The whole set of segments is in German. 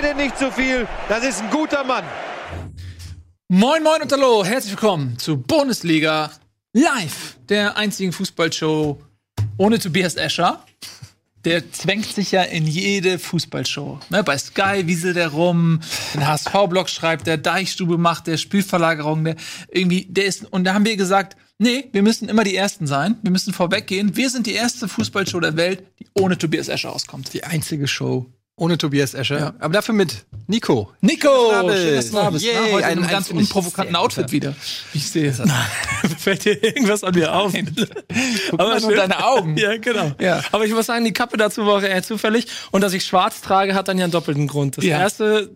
bitte nicht zu viel. Das ist ein guter Mann. Moin, moin und hallo. Herzlich willkommen zu Bundesliga Live, der einzigen Fußballshow ohne Tobias Escher. Der zwängt sich ja in jede Fußballshow. Ne, bei Sky wieselt er rum, den HSV-Blog schreibt der, Deichstube macht der, Spielverlagerung, der irgendwie, der ist, und da haben wir gesagt, nee, wir müssen immer die Ersten sein, wir müssen vorweggehen. Wir sind die erste Fußballshow der Welt, die ohne Tobias Escher auskommt. Die einzige Show ohne Tobias Escher. Ja. Aber dafür mit Nico. Nico! Schön, dass du da bist. Yeah, Heute in einem ganz unprovokanten Outfit wieder. Ich sehe es. Fällt dir irgendwas an mir auf? Aber nur deine Augen. ja, genau. Ja. Aber ich muss sagen, die Kappe dazu war eher zufällig. Und dass ich schwarz trage, hat dann ja einen doppelten Grund. Das ja. erste,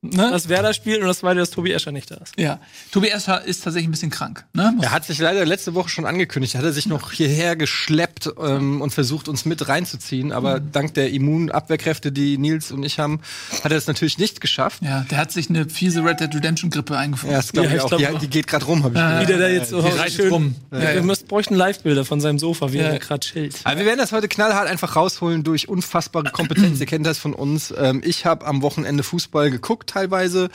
ne? das Werder spielt und das zweite, dass Tobi Escher nicht da ist. Ja. Tobi Escher ist tatsächlich ein bisschen krank. Ne? Er hat sich leider letzte Woche schon angekündigt. Hat er sich noch hierher geschleppt ähm, und versucht, uns mit reinzuziehen. Aber mhm. dank der Immunabwehrkräfte, die Nils und ich haben, hat er es natürlich nicht geschafft. Ja, der hat sich eine fiese Red Dead Redemption Grippe eingefunden. Ja, das glaube ja, ich, auch. Glaub, die, die, geht gerade rum, habe ich ja, Wie der da jetzt so schön rum. Ja, wir müssen, bräuchten Live-Bilder von seinem Sofa, wie er gerade chillt. Aber wir werden das heute knallhart einfach rausholen durch unfassbare Kompetenz. Ihr kennt das von uns. Ähm, ich habe am Wochenende Fußball geguckt teilweise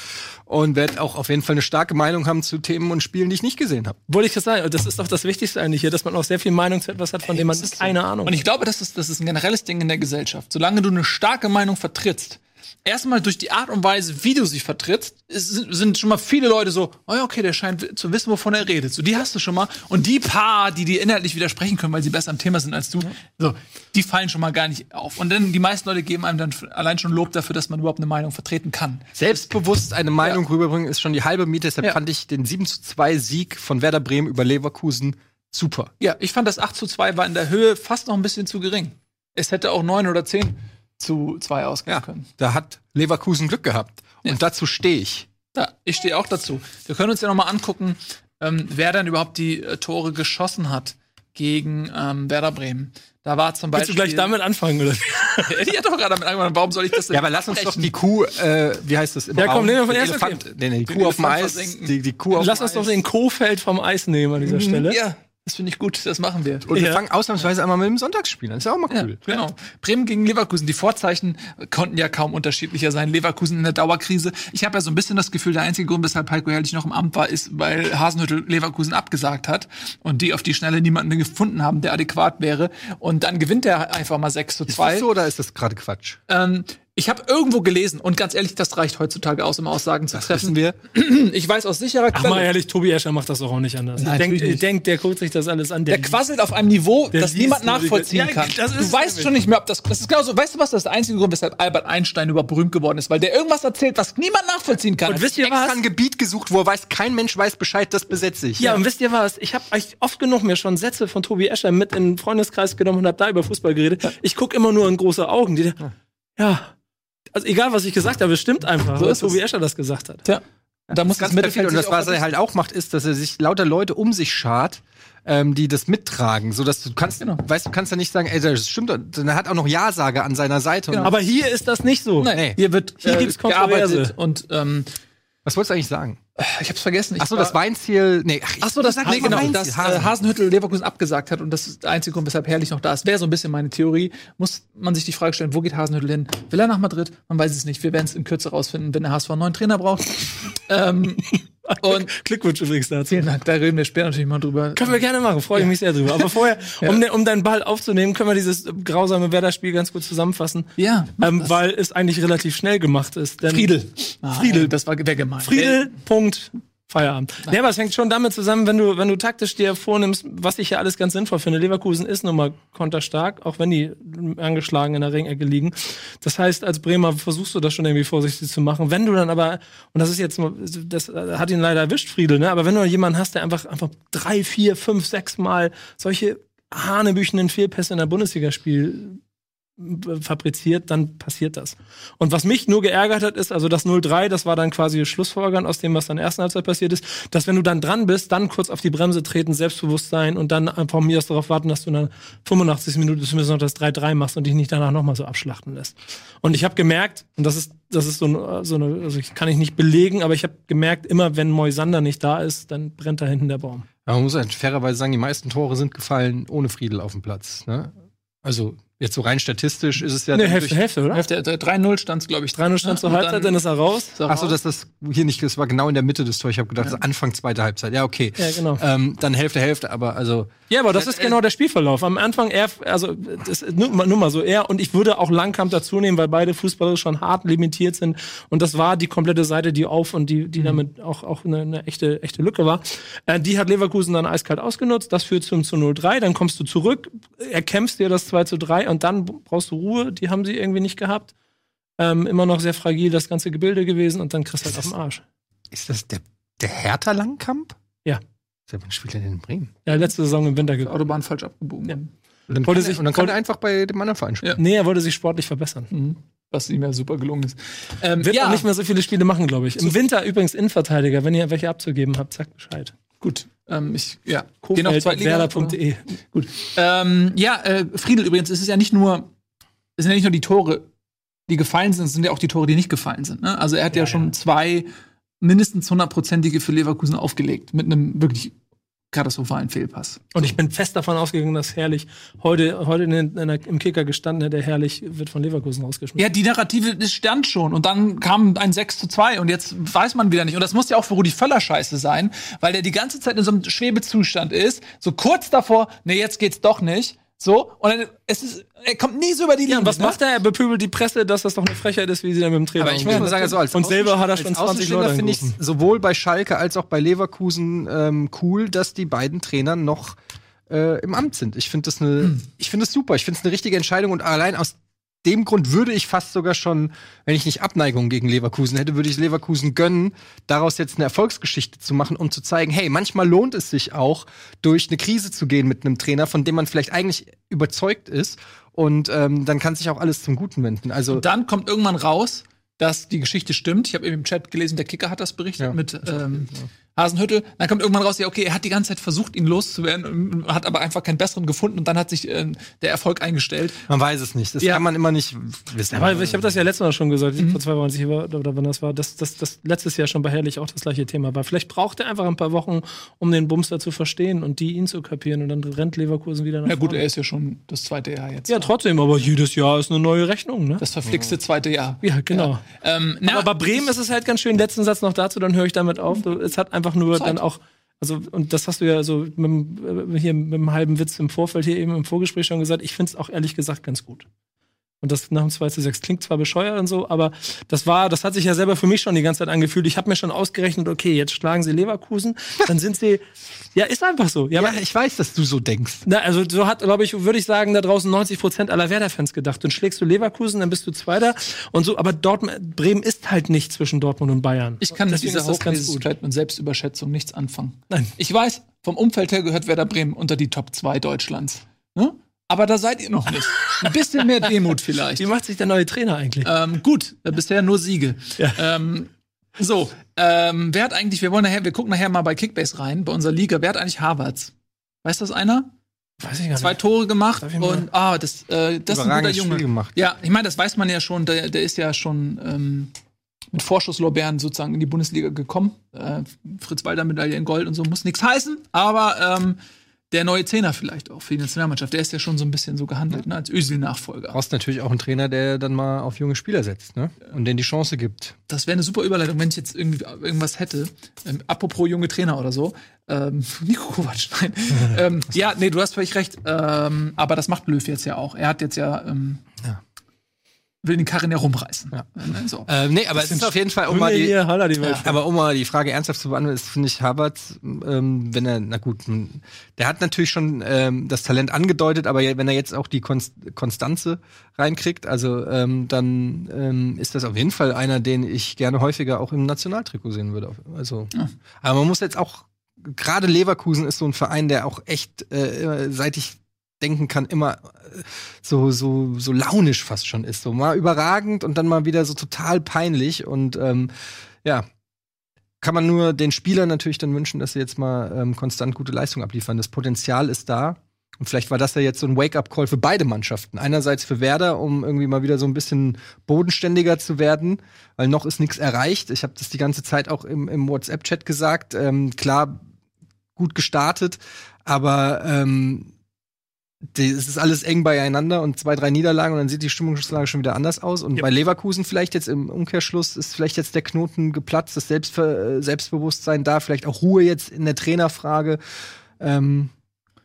und werde auch auf jeden Fall eine starke Meinung haben zu Themen und Spielen, die ich nicht gesehen habe. Wollte ich das sagen. Das ist doch das Wichtigste eigentlich hier, dass man auch sehr viel Meinung zu etwas hat, von dem man keine Ahnung hat. Und ich glaube, das ist, das ist ein generelles Ding in der Gesellschaft. Solange du eine starke Meinung vertrittst, erstmal durch die Art und Weise, wie du sie vertrittst, sind schon mal viele Leute so, oh ja, okay, der scheint zu wissen, wovon er redet. So, die hast du schon mal. Und die paar, die dir inhaltlich widersprechen können, weil sie besser am Thema sind als du, so, die fallen schon mal gar nicht auf. Und dann die meisten Leute geben einem dann allein schon Lob dafür, dass man überhaupt eine Meinung vertreten kann. Selbstbewusst eine Meinung ja. rüberbringen ist schon die halbe Miete. Deshalb ja. fand ich den 7 zu 2 Sieg von Werder Bremen über Leverkusen super. Ja, ich fand das 8 zu 2 war in der Höhe fast noch ein bisschen zu gering. Es hätte auch 9 oder 10 zu zwei ausgehen ja, können. Da hat Leverkusen Glück gehabt. Und ja. dazu stehe ich. Ja, ich stehe auch dazu. Wir können uns ja noch mal angucken, ähm, wer dann überhaupt die äh, Tore geschossen hat gegen ähm, Werder Bremen. Da war zum Beispiel. Willst du gleich damit anfangen, oder? die hat doch gerade damit angefangen. Warum soll ich das denn? Ja, aber lass uns doch die Kuh, äh, wie heißt das? Ja, komm, nehmen wir von erst Elefant, nee, nee, die Kuh auf dem Eis. Die, die Kuh auf Lass uns doch den Kofeld vom Eis nehmen an dieser mhm, Stelle. Ja. Das finde ich gut, das machen wir. Und wir fangen ausnahmsweise einmal mit dem Sonntagsspiel an. Das ist ja auch mal cool. Ja, genau. Bremen gegen Leverkusen. Die Vorzeichen konnten ja kaum unterschiedlicher sein. Leverkusen in der Dauerkrise. Ich habe ja so ein bisschen das Gefühl, der einzige Grund, weshalb Heiko Herrlich noch im Amt war, ist, weil Hasenhüttel Leverkusen abgesagt hat und die auf die Schnelle niemanden gefunden haben, der adäquat wäre. Und dann gewinnt er einfach mal 6 zu 2. Ist das so oder ist das gerade Quatsch? Ähm, ich habe irgendwo gelesen und ganz ehrlich, das reicht heutzutage aus, um Aussagen zu das treffen. wir. Ich weiß aus sicherer Quelle. Ach mal ehrlich, Tobi Escher macht das doch auch nicht anders. Nein, denkt, nicht. denkt, der guckt sich das alles an. Der, der quasselt auf einem Niveau, das niemand nachvollziehen kann. Ja, du weißt schon nicht mehr, ob das. Das ist genauso. Weißt du was? Das ist der einzige Grund, weshalb Albert Einstein über berühmt geworden ist, weil der irgendwas erzählt, was niemand nachvollziehen kann. Und wisst ihr was? ein Gebiet gesucht, wo er weiß, kein Mensch weiß Bescheid, das besetze ich. Ja, ja. und wisst ihr was? Ich habe oft genug mir schon Sätze von Tobi Escher mit in den Freundeskreis genommen und habe da über Fußball geredet. Ich gucke immer nur in große Augen. Die, ja also egal, was ich gesagt habe, es stimmt einfach, so weil Tobi Escher das gesagt hat. Ja. Da muss das ganz Mittelfeld und das, was er halt auch macht, ist, dass er sich lauter Leute um sich schart, ähm, die das mittragen, so dass du kannst, genau. weißt du, kannst ja nicht sagen, ey, das stimmt, er hat auch noch Ja-Sage an seiner Seite. Genau. Aber hier ist das nicht so. Nee. Hier wird hier äh, gibt's gearbeitet und ähm, was wolltest du eigentlich sagen? Ich hab's vergessen. Achso, das Weinziel. Nee, ach, ach so, das, nee, genau, das Hasen. Äh, Hasenhüttel Leverkusen abgesagt hat und das ist der einzige Grund, weshalb Herrlich noch da ist. Wäre so ein bisschen meine Theorie. Muss man sich die Frage stellen, wo geht Hasenhüttel hin? Will er nach Madrid? Man weiß es nicht. Wir werden es in Kürze rausfinden, wenn der HSV einen neuen Trainer braucht. ähm, und Glückwunsch übrigens dazu. Vielen Dank, da reden wir später natürlich mal drüber. Können wir gerne machen, freue ich ja. mich sehr drüber. Aber vorher, ja. um, um deinen Ball aufzunehmen, können wir dieses grausame Werder-Spiel ganz gut zusammenfassen. Ja. Ähm, weil es eigentlich relativ schnell gemacht ist. Friedel. Ah, Friedel. Das war wer gemeint. Friedel, Punkt. Feierabend. Nee, aber es hängt schon damit zusammen, wenn du, wenn du taktisch dir vornimmst, was ich ja alles ganz sinnvoll finde. Leverkusen ist nun mal konterstark, auch wenn die angeschlagen in der Ringecke liegen. Das heißt, als Bremer versuchst du das schon irgendwie vorsichtig zu machen. Wenn du dann aber, und das ist jetzt, das hat ihn leider erwischt, Friedel, ne? Aber wenn du jemanden hast, der einfach, einfach drei, vier, fünf, sechs Mal solche hanebüchenden Fehlpässe in der Bundesliga spielt, fabriziert, dann passiert das. Und was mich nur geärgert hat, ist, also das 0-3, das war dann quasi Schlussfolgern aus dem, was dann in der ersten Halbzeit passiert ist, dass wenn du dann dran bist, dann kurz auf die Bremse treten, selbstbewusst sein und dann von mir aus darauf warten, dass du in der 85. Minute zumindest noch das 3-3 machst und dich nicht danach nochmal so abschlachten lässt. Und ich habe gemerkt, und das ist, das ist so, so eine, also ich kann ich nicht belegen, aber ich habe gemerkt, immer wenn Moisander nicht da ist, dann brennt da hinten der Baum. Aber man muss halt fairerweise sagen, die meisten Tore sind gefallen ohne Friedel auf dem Platz. Ne? Also Jetzt so rein statistisch ist es ja. Nee, Hälfte, Hälfte, oder? Hälfte, äh, 3-0 stand es, glaube ich. 3-0 stand zur Halbzeit, dann ist er raus. Ach so, dass das hier nicht, das war genau in der Mitte des Tors. Ich habe gedacht, das ist Anfang zweite Halbzeit. Ja, okay. Ja, genau. Ähm, dann Hälfte, Hälfte, aber also. Ja, aber das ist genau der Spielverlauf. Am Anfang er, also das, nur, mal- nur mal so er und ich würde auch Langkamp dazu nehmen, weil beide Fußballer schon hart limitiert sind und das war die komplette Seite, die auf und die, die damit auch, auch eine, eine echte, echte Lücke war. Äh, die hat Leverkusen dann eiskalt ausgenutzt, das führt zum zu 0-3, dann kommst du zurück, erkämpfst dir das 2 zu 3 und dann brauchst du Ruhe, die haben sie irgendwie nicht gehabt. Ähm, immer noch sehr fragil das ganze Gebilde gewesen und dann kriegst du halt auf den Arsch. Ist das der, der Hertha Langkamp? Ja. Seit wann spielt er denn in Bremen? Ja, letzte Saison im Winter. Autobahn falsch abgebogen. Ja. Und dann, Wollte sich- er, und dann kann er einfach bei dem anderen Verein spielen. Nee, er wollte sich sportlich verbessern. Mhm. Was ihm ja super gelungen ist. Ähm, Wird ja, auch nicht mehr so viele Spiele machen, glaube ich. Im Winter übrigens Innenverteidiger. Wenn ihr welche abzugeben habt, sagt Bescheid. gut. Ähm, ich, ja, geh noch Kofeld, Zweitliga. Werder.de. Gut. Ähm, ja, äh, Friedel übrigens, es ist ja nicht nur, es sind ja nicht nur die Tore, die gefallen sind, es sind ja auch die Tore, die nicht gefallen sind. Ne? Also er hat ja, schon zwei mindestens hundertprozentige für Leverkusen aufgelegt mit einem wirklich katastrophalen Fehlpass. Und ich bin fest davon ausgegangen, dass Herrlich heute, heute in, in im Kicker gestanden hätte, Herrlich wird von Leverkusen rausgeschmissen. Ja, die Narrative, das stand schon. Und dann kam ein 6 zu 2 und jetzt weiß man wieder nicht. Und das muss ja auch für Rudi Völler scheiße sein, weil der die ganze Zeit in so einem Schwebezustand ist. So kurz davor, nee, jetzt geht's doch nicht. So, und dann, es ist, er kommt nie so über die Linie. Ja, und was ne? macht er? Er bepöbelt die Presse, dass das doch eine Frechheit ist, wie sie dann mit dem Trainer Aber ich muss mal sagen, also als Und selber hat er schon als 20 Außenstehender Leute finde ich sowohl bei Schalke als auch bei Leverkusen ähm, cool, dass die beiden Trainer noch äh, im Amt sind. Ich finde das eine, ich finde das super. Ich finde es eine richtige Entscheidung und allein aus dem Grund würde ich fast sogar schon, wenn ich nicht Abneigung gegen Leverkusen hätte, würde ich Leverkusen gönnen, daraus jetzt eine Erfolgsgeschichte zu machen, um zu zeigen, hey, manchmal lohnt es sich auch, durch eine Krise zu gehen mit einem Trainer, von dem man vielleicht eigentlich überzeugt ist. Und ähm, dann kann sich auch alles zum Guten wenden. Also Und dann kommt irgendwann raus, dass die Geschichte stimmt. Ich habe eben im Chat gelesen, der Kicker hat das berichtet Ja. mit ähm, Hasenhüttel. Dann kommt irgendwann raus, ja, okay, er hat die ganze Zeit versucht, ihn loszuwerden, hat aber einfach keinen besseren gefunden und dann hat sich äh, der Erfolg eingestellt. Man weiß es nicht. Das Ja. kann man immer nicht wissen. Aber ich habe das ja letztes Mal schon gesagt, Mhm. vor zwei Wochen, als ich über, oder wann das war, dass das, das letztes Jahr schon bei Herrlich auch das gleiche Thema war. Vielleicht braucht er einfach ein paar Wochen, um den Bumster zu verstehen und die ihn zu kapieren und dann rennt Leverkusen wieder nach Ja gut, vorne. er ist ja schon das zweite Jahr jetzt. Ja, trotzdem, aber jedes Jahr ist eine neue Rechnung, ne? das verflixte zweite Jahr. Ja, genau. Ähm, na, Aber bei Bremen ist es halt ganz schön. Letzten Satz noch dazu, dann höre ich damit auf. Du, Es hat einfach nur Zeit. dann auch, also, und das hast du ja so mit, dem- äh, hier mit einem halben Witz im Vorfeld hier eben im Vorgespräch schon gesagt. Ich finde es auch ehrlich gesagt ganz gut. Und das nach dem 2 zu 6 klingt zwar bescheuert und so, aber das war, das hat sich ja selber für mich schon die ganze Zeit angefühlt. Ich habe mir schon ausgerechnet, okay, jetzt schlagen sie Leverkusen, dann sind sie, ja, ist einfach so. Ja, Ja, aber ich weiß, dass du so denkst. na, also so hat, glaube ich, würde ich sagen, da draußen 90 Prozent aller Werder-Fans gedacht. Dann schlägst du Leverkusen, dann bist du Zweiter und so. Aber Dortmund, Bremen ist halt nicht zwischen Dortmund und Bayern. ich kann mit dieser ist das ganz gut. Hochlesigkeit und Selbstüberschätzung nichts anfangen. Nein. Ich weiß, vom Umfeld her gehört Werder Bremen unter die Top 2 Deutschlands. Ne? Aber da seid ihr noch nicht. Ein bisschen mehr Demut vielleicht. Wie macht sich der neue Trainer eigentlich? Ähm, gut, äh, bisher nur Siege. Ja. Ähm, so, ähm, wer hat eigentlich, wir wollen nachher, wir gucken nachher mal bei Kickbase rein, bei unserer Liga, wer hat eigentlich Harvards? Weiß das einer? Weiß ich gar Zwei Tore gemacht und ah, das, äh, das ist ein guter Junge. Spiel gemacht. Ja, ich meine, das weiß man ja schon, der, der ist ja schon ähm, mit Vorschusslorbeeren sozusagen in die Bundesliga gekommen. Äh, Fritz Walter Medaille in Gold und so muss nichts heißen, aber ähm, der neue Zehner vielleicht auch für die Nationalmannschaft, der ist ja schon so ein bisschen so gehandelt, ne, als Özil-Nachfolger. brauchst natürlich auch einen Trainer, der dann mal auf junge Spieler setzt, ne? Und denen die Chance gibt. Das wäre eine super Überleitung, wenn ich jetzt irgendwie irgendwas hätte. Ähm, apropos junge Trainer oder so. Ähm, Nico Kovac, nein. ähm, ja, nee, du hast völlig recht. Ähm, aber das macht Löw jetzt ja auch. Er hat jetzt ja, ähm, Ja. Will den Karren ja rumreißen. Ja. Äh, So. Ähm, nee, aber es ist auf jeden Fall, um mal die, hier, Haller die Welt. aber um mal die Frage ernsthaft zu beantworten, ist, finde ich, Havertz, ähm, wenn er, na gut, der hat natürlich schon ähm, das Talent angedeutet, aber ja, wenn er jetzt auch die Konst Konstanze reinkriegt, also ähm, dann ähm, ist das auf jeden Fall einer, den ich gerne häufiger auch im Nationaltrikot sehen würde. Also, Ja. aber man muss jetzt auch, gerade Leverkusen ist so ein Verein, der auch echt, äh, seit ich denken kann, immer äh, so, so, so launisch fast schon ist. So mal überragend und dann mal wieder so total peinlich. Und ähm, ja, kann man nur den Spielern natürlich dann wünschen, dass sie jetzt mal ähm, konstant gute Leistung abliefern. Das Potenzial ist da. Und vielleicht war das ja jetzt so ein Wake-up-Call für beide Mannschaften. Einerseits für Werder, um irgendwie mal wieder so ein bisschen bodenständiger zu werden, weil noch ist nichts erreicht. Ich habe das die ganze Zeit auch im, im WhatsApp-Chat gesagt. Ähm, klar, gut gestartet, aber ähm, es ist alles eng beieinander und zwei, drei Niederlagen und dann sieht die Stimmungslage schon wieder anders aus. Und Ja. bei Leverkusen vielleicht jetzt im Umkehrschluss ist vielleicht jetzt der Knoten geplatzt, das Selbstver äh, Selbstbewusstsein da, vielleicht auch Ruhe jetzt in der Trainerfrage. Ähm,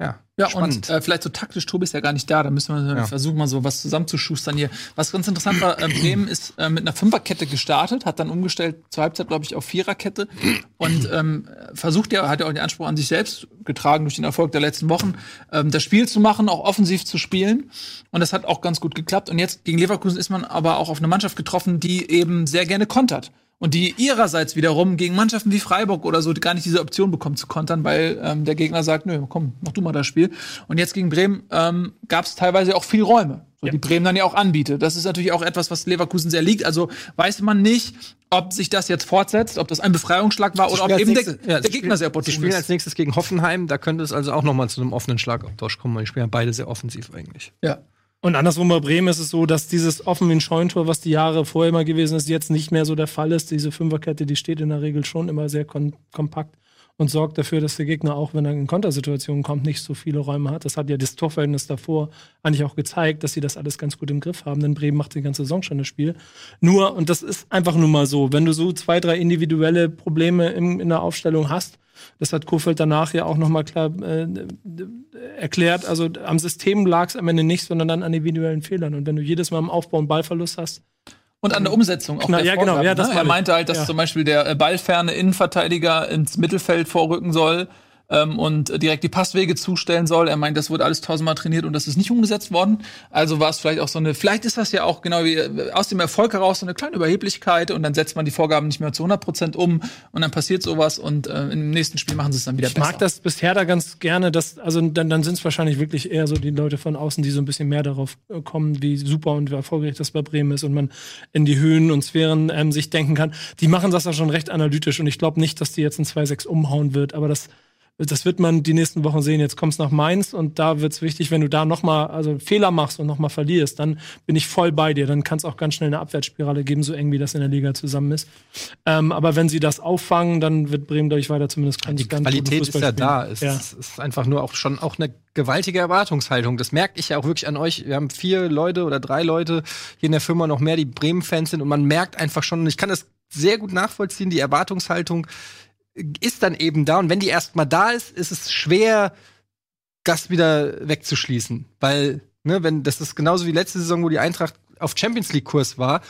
ja, Ja, spannend. und äh, vielleicht so taktisch, Tobi ist ja gar nicht da, da müssen wir Ja. versuchen, mal so was zusammenzuschustern hier. Was ganz interessant war, äh, Bremen ist äh, mit einer Fünferkette gestartet, hat dann umgestellt zur Halbzeit, glaube ich, auf Viererkette und ähm, versucht ja, hat ja auch den Anspruch an sich selbst getragen durch den Erfolg der letzten Wochen, ähm, das Spiel zu machen, auch offensiv zu spielen. Und das hat auch ganz gut geklappt. Und jetzt gegen Leverkusen ist man aber auch auf eine Mannschaft getroffen, die eben sehr gerne kontert. Und die ihrerseits wiederum gegen Mannschaften wie Freiburg oder so gar nicht diese Option bekommen zu kontern, weil ähm, der Gegner sagt, nö, komm, mach du mal das Spiel. Und jetzt gegen Bremen ähm, gab es teilweise auch viel Räume, so, die Bremen dann ja auch anbietet. Das ist natürlich auch etwas, was Leverkusen sehr liegt. Also weiß man nicht, ob sich das jetzt fortsetzt, ob das ein Befreiungsschlag war oder ob spielen eben als der, nächstes- ja, der sie Gegner spielen- sehr opportun spielen ist. als nächstes gegen Hoffenheim, da könnte es also auch noch mal zu einem offenen Schlagabtausch kommen, weil die spielen ja beide sehr offensiv eigentlich. Ja. Und andersrum bei Bremen ist es so, dass dieses offen wie ein Scheuntor, was die Jahre vorher immer gewesen ist, jetzt nicht mehr so der Fall ist. Diese Fünferkette, die steht in der Regel schon immer sehr kon kompakt und sorgt dafür, dass der Gegner auch, wenn er in Kontersituationen kommt, nicht so viele Räume hat. Das hat ja das Torverhältnis davor eigentlich auch gezeigt, dass sie das alles ganz gut im Griff haben. Denn Bremen macht die ganze Saison schon das Spiel. Nur, und das ist einfach nur mal so, wenn du so zwei, drei individuelle Probleme im, in der Aufstellung hast, das hat Kofeld danach ja auch nochmal klar äh, erklärt. Also am System lag es am Ende nicht, sondern dann an individuellen Fehlern. Und wenn du jedes Mal im Aufbau einen Ballverlust hast, Und an der Umsetzung auch Klar, der ja, genau, ja, das ne? Er meinte halt, dass Ja. zum Beispiel der äh, ballferne Innenverteidiger ins Mittelfeld vorrücken soll ähm, und direkt die Passwege zustellen soll. Er meint, das wurde alles tausendmal trainiert und das ist nicht umgesetzt worden. Also war es vielleicht auch so eine, vielleicht ist das ja auch genau wie äh, aus dem Erfolg heraus so eine kleine Überheblichkeit und dann setzt man die Vorgaben nicht mehr zu 100 Prozent um und dann passiert sowas und äh, im nächsten Spiel machen sie es dann wieder ich besser. mag das bisher da ganz gerne, dass, also dann, dann sind es wahrscheinlich wirklich eher so die Leute von außen, die so ein bisschen mehr darauf äh, kommen, wie super und wie erfolgreich das bei Bremen ist und man in die Höhen und Sphären ähm, sich denken kann. Die machen das ja schon recht analytisch und ich glaube nicht, dass die jetzt ein 2-6 umhauen wird, aber das das wird man die nächsten Wochen sehen. Jetzt kommst nach Mainz und da wird's wichtig, wenn du da noch mal also Fehler machst und noch mal verlierst, dann bin ich voll bei dir. Dann kann es auch ganz schnell eine Abwärtsspirale geben, so eng wie das in der Liga zusammen ist. Ähm, aber wenn sie das auffangen, dann wird Bremen, glaube ich, weiter zumindest ganz Die ganz Qualität ist ja da. Es ja. ist, ist einfach nur auch schon auch eine gewaltige Erwartungshaltung. Das merke ich ja auch wirklich an euch. Wir haben vier Leute oder drei Leute hier in der Firma noch mehr, die Bremen-Fans sind und man merkt einfach schon, ich kann das sehr gut nachvollziehen, die Erwartungshaltung ist dann eben da. Und wenn die erstmal da ist, ist es schwer, das wieder wegzuschließen. Weil, ne, wenn, das ist genauso wie letzte Saison, wo die Eintracht auf Champions League-Kurs war.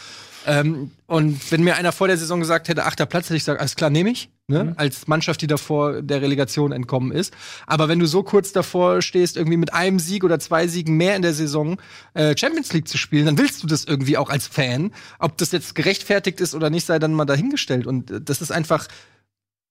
Ähm, und wenn mir einer vor der Saison gesagt hätte, achter Platz, hätte ich gesagt, alles klar, nehme ich. Ne? Als Mannschaft, die davor der Relegation entkommen ist. Aber wenn du so kurz davor stehst, irgendwie mit einem Sieg oder zwei Siegen mehr in der Saison äh, Champions League zu spielen, dann willst du das irgendwie auch als Fan. Ob das jetzt gerechtfertigt ist oder nicht, sei dann mal dahingestellt. Und äh, das ist einfach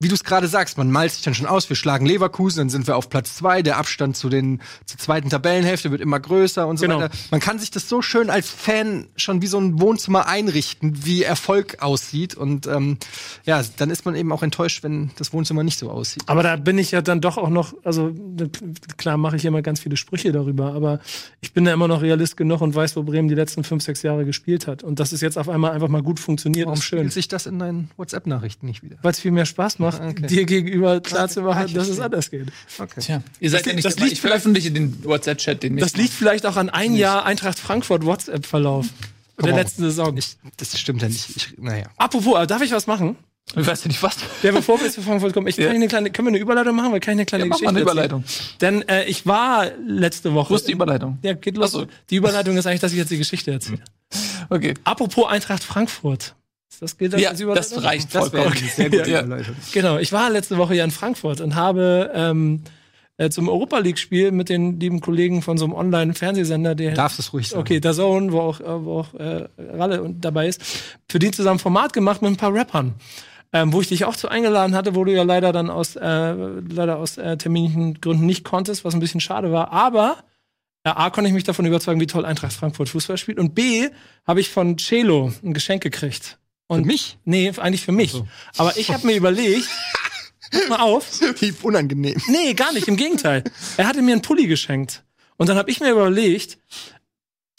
wie du es gerade sagst, man malt sich dann schon aus, wir schlagen Leverkusen, dann sind wir auf Platz zwei, der Abstand zu den zur zweiten Tabellenhälfte wird immer größer und so Genau. weiter. Man kann sich das so schön als Fan schon wie so ein Wohnzimmer einrichten, wie Erfolg aussieht. Und ähm, ja, dann ist man eben auch enttäuscht, wenn das Wohnzimmer nicht so aussieht. Aber da bin ich ja dann doch auch noch, also ne, klar mache ich immer ganz viele Sprüche darüber, aber ich bin da immer noch Realist genug und weiß, wo Bremen die letzten fünf, sechs Jahre gespielt hat. Und dass es jetzt auf einmal einfach mal gut funktioniert, Warum schön. spiegelt sich das in deinen WhatsApp-Nachrichten nicht wieder? Weil es viel mehr Spaß macht, Okay. dir gegenüber klar zu Ah, machen, dass es anders geht. Okay. Tja, ihr seid Das ja nicht das dabei. liegt Ich veröffentliche den WhatsApp-Chat, den Das liegt vielleicht auch an ein Jahr Eintracht Frankfurt WhatsApp-Verlauf der letzten Saison. Ich, das stimmt ja nicht. Ich, naja. Apropos, darf ich was machen? Ich weiß ja nicht was. Ja, bevor wir zu Frankfurt kommen, ich Ja. kann ich eine kleine, können wir eine Überleitung machen? Weil kann ich eine kleine Ja, mach Geschichte mal eine erzählen? Überleitung. Denn äh, ich war letzte Woche. Wo ist die Überleitung? Ja, geht los. So. Die Überleitung ist eigentlich, dass ich jetzt die Geschichte erzähle. Okay. Apropos Eintracht Frankfurt. Das gilt das Ja, als Überleitung? das reicht Das vollkommen. sehr gute Ja. Überleitung. Genau, ich war letzte Woche ja in Frankfurt und habe ähm, äh, zum Europa League-Spiel mit den lieben Kollegen von so einem Online-Fernsehsender, der Darfst es ruhig sagen. Okay, der Zone, wo auch, äh, wo auch äh, Ralle und dabei ist, für die zusammen Format gemacht mit ein paar Rappern. Ähm, wo ich dich auch zu eingeladen hatte, wo du ja leider dann aus, äh, leider aus äh, terminlichen Gründen nicht konntest, was ein bisschen schade war. Aber äh, A, konnte ich mich davon überzeugen, wie toll Eintracht Frankfurt Fußball spielt. Und B, habe ich von Celo ein Geschenk gekriegt. Und Für mich? Nee, eigentlich für mich. Aber ich habe mir überlegt, pass mal auf, Wie unangenehm. Nee, gar nicht, im Gegenteil. Er hatte mir einen Pulli geschenkt. Und dann habe ich mir überlegt,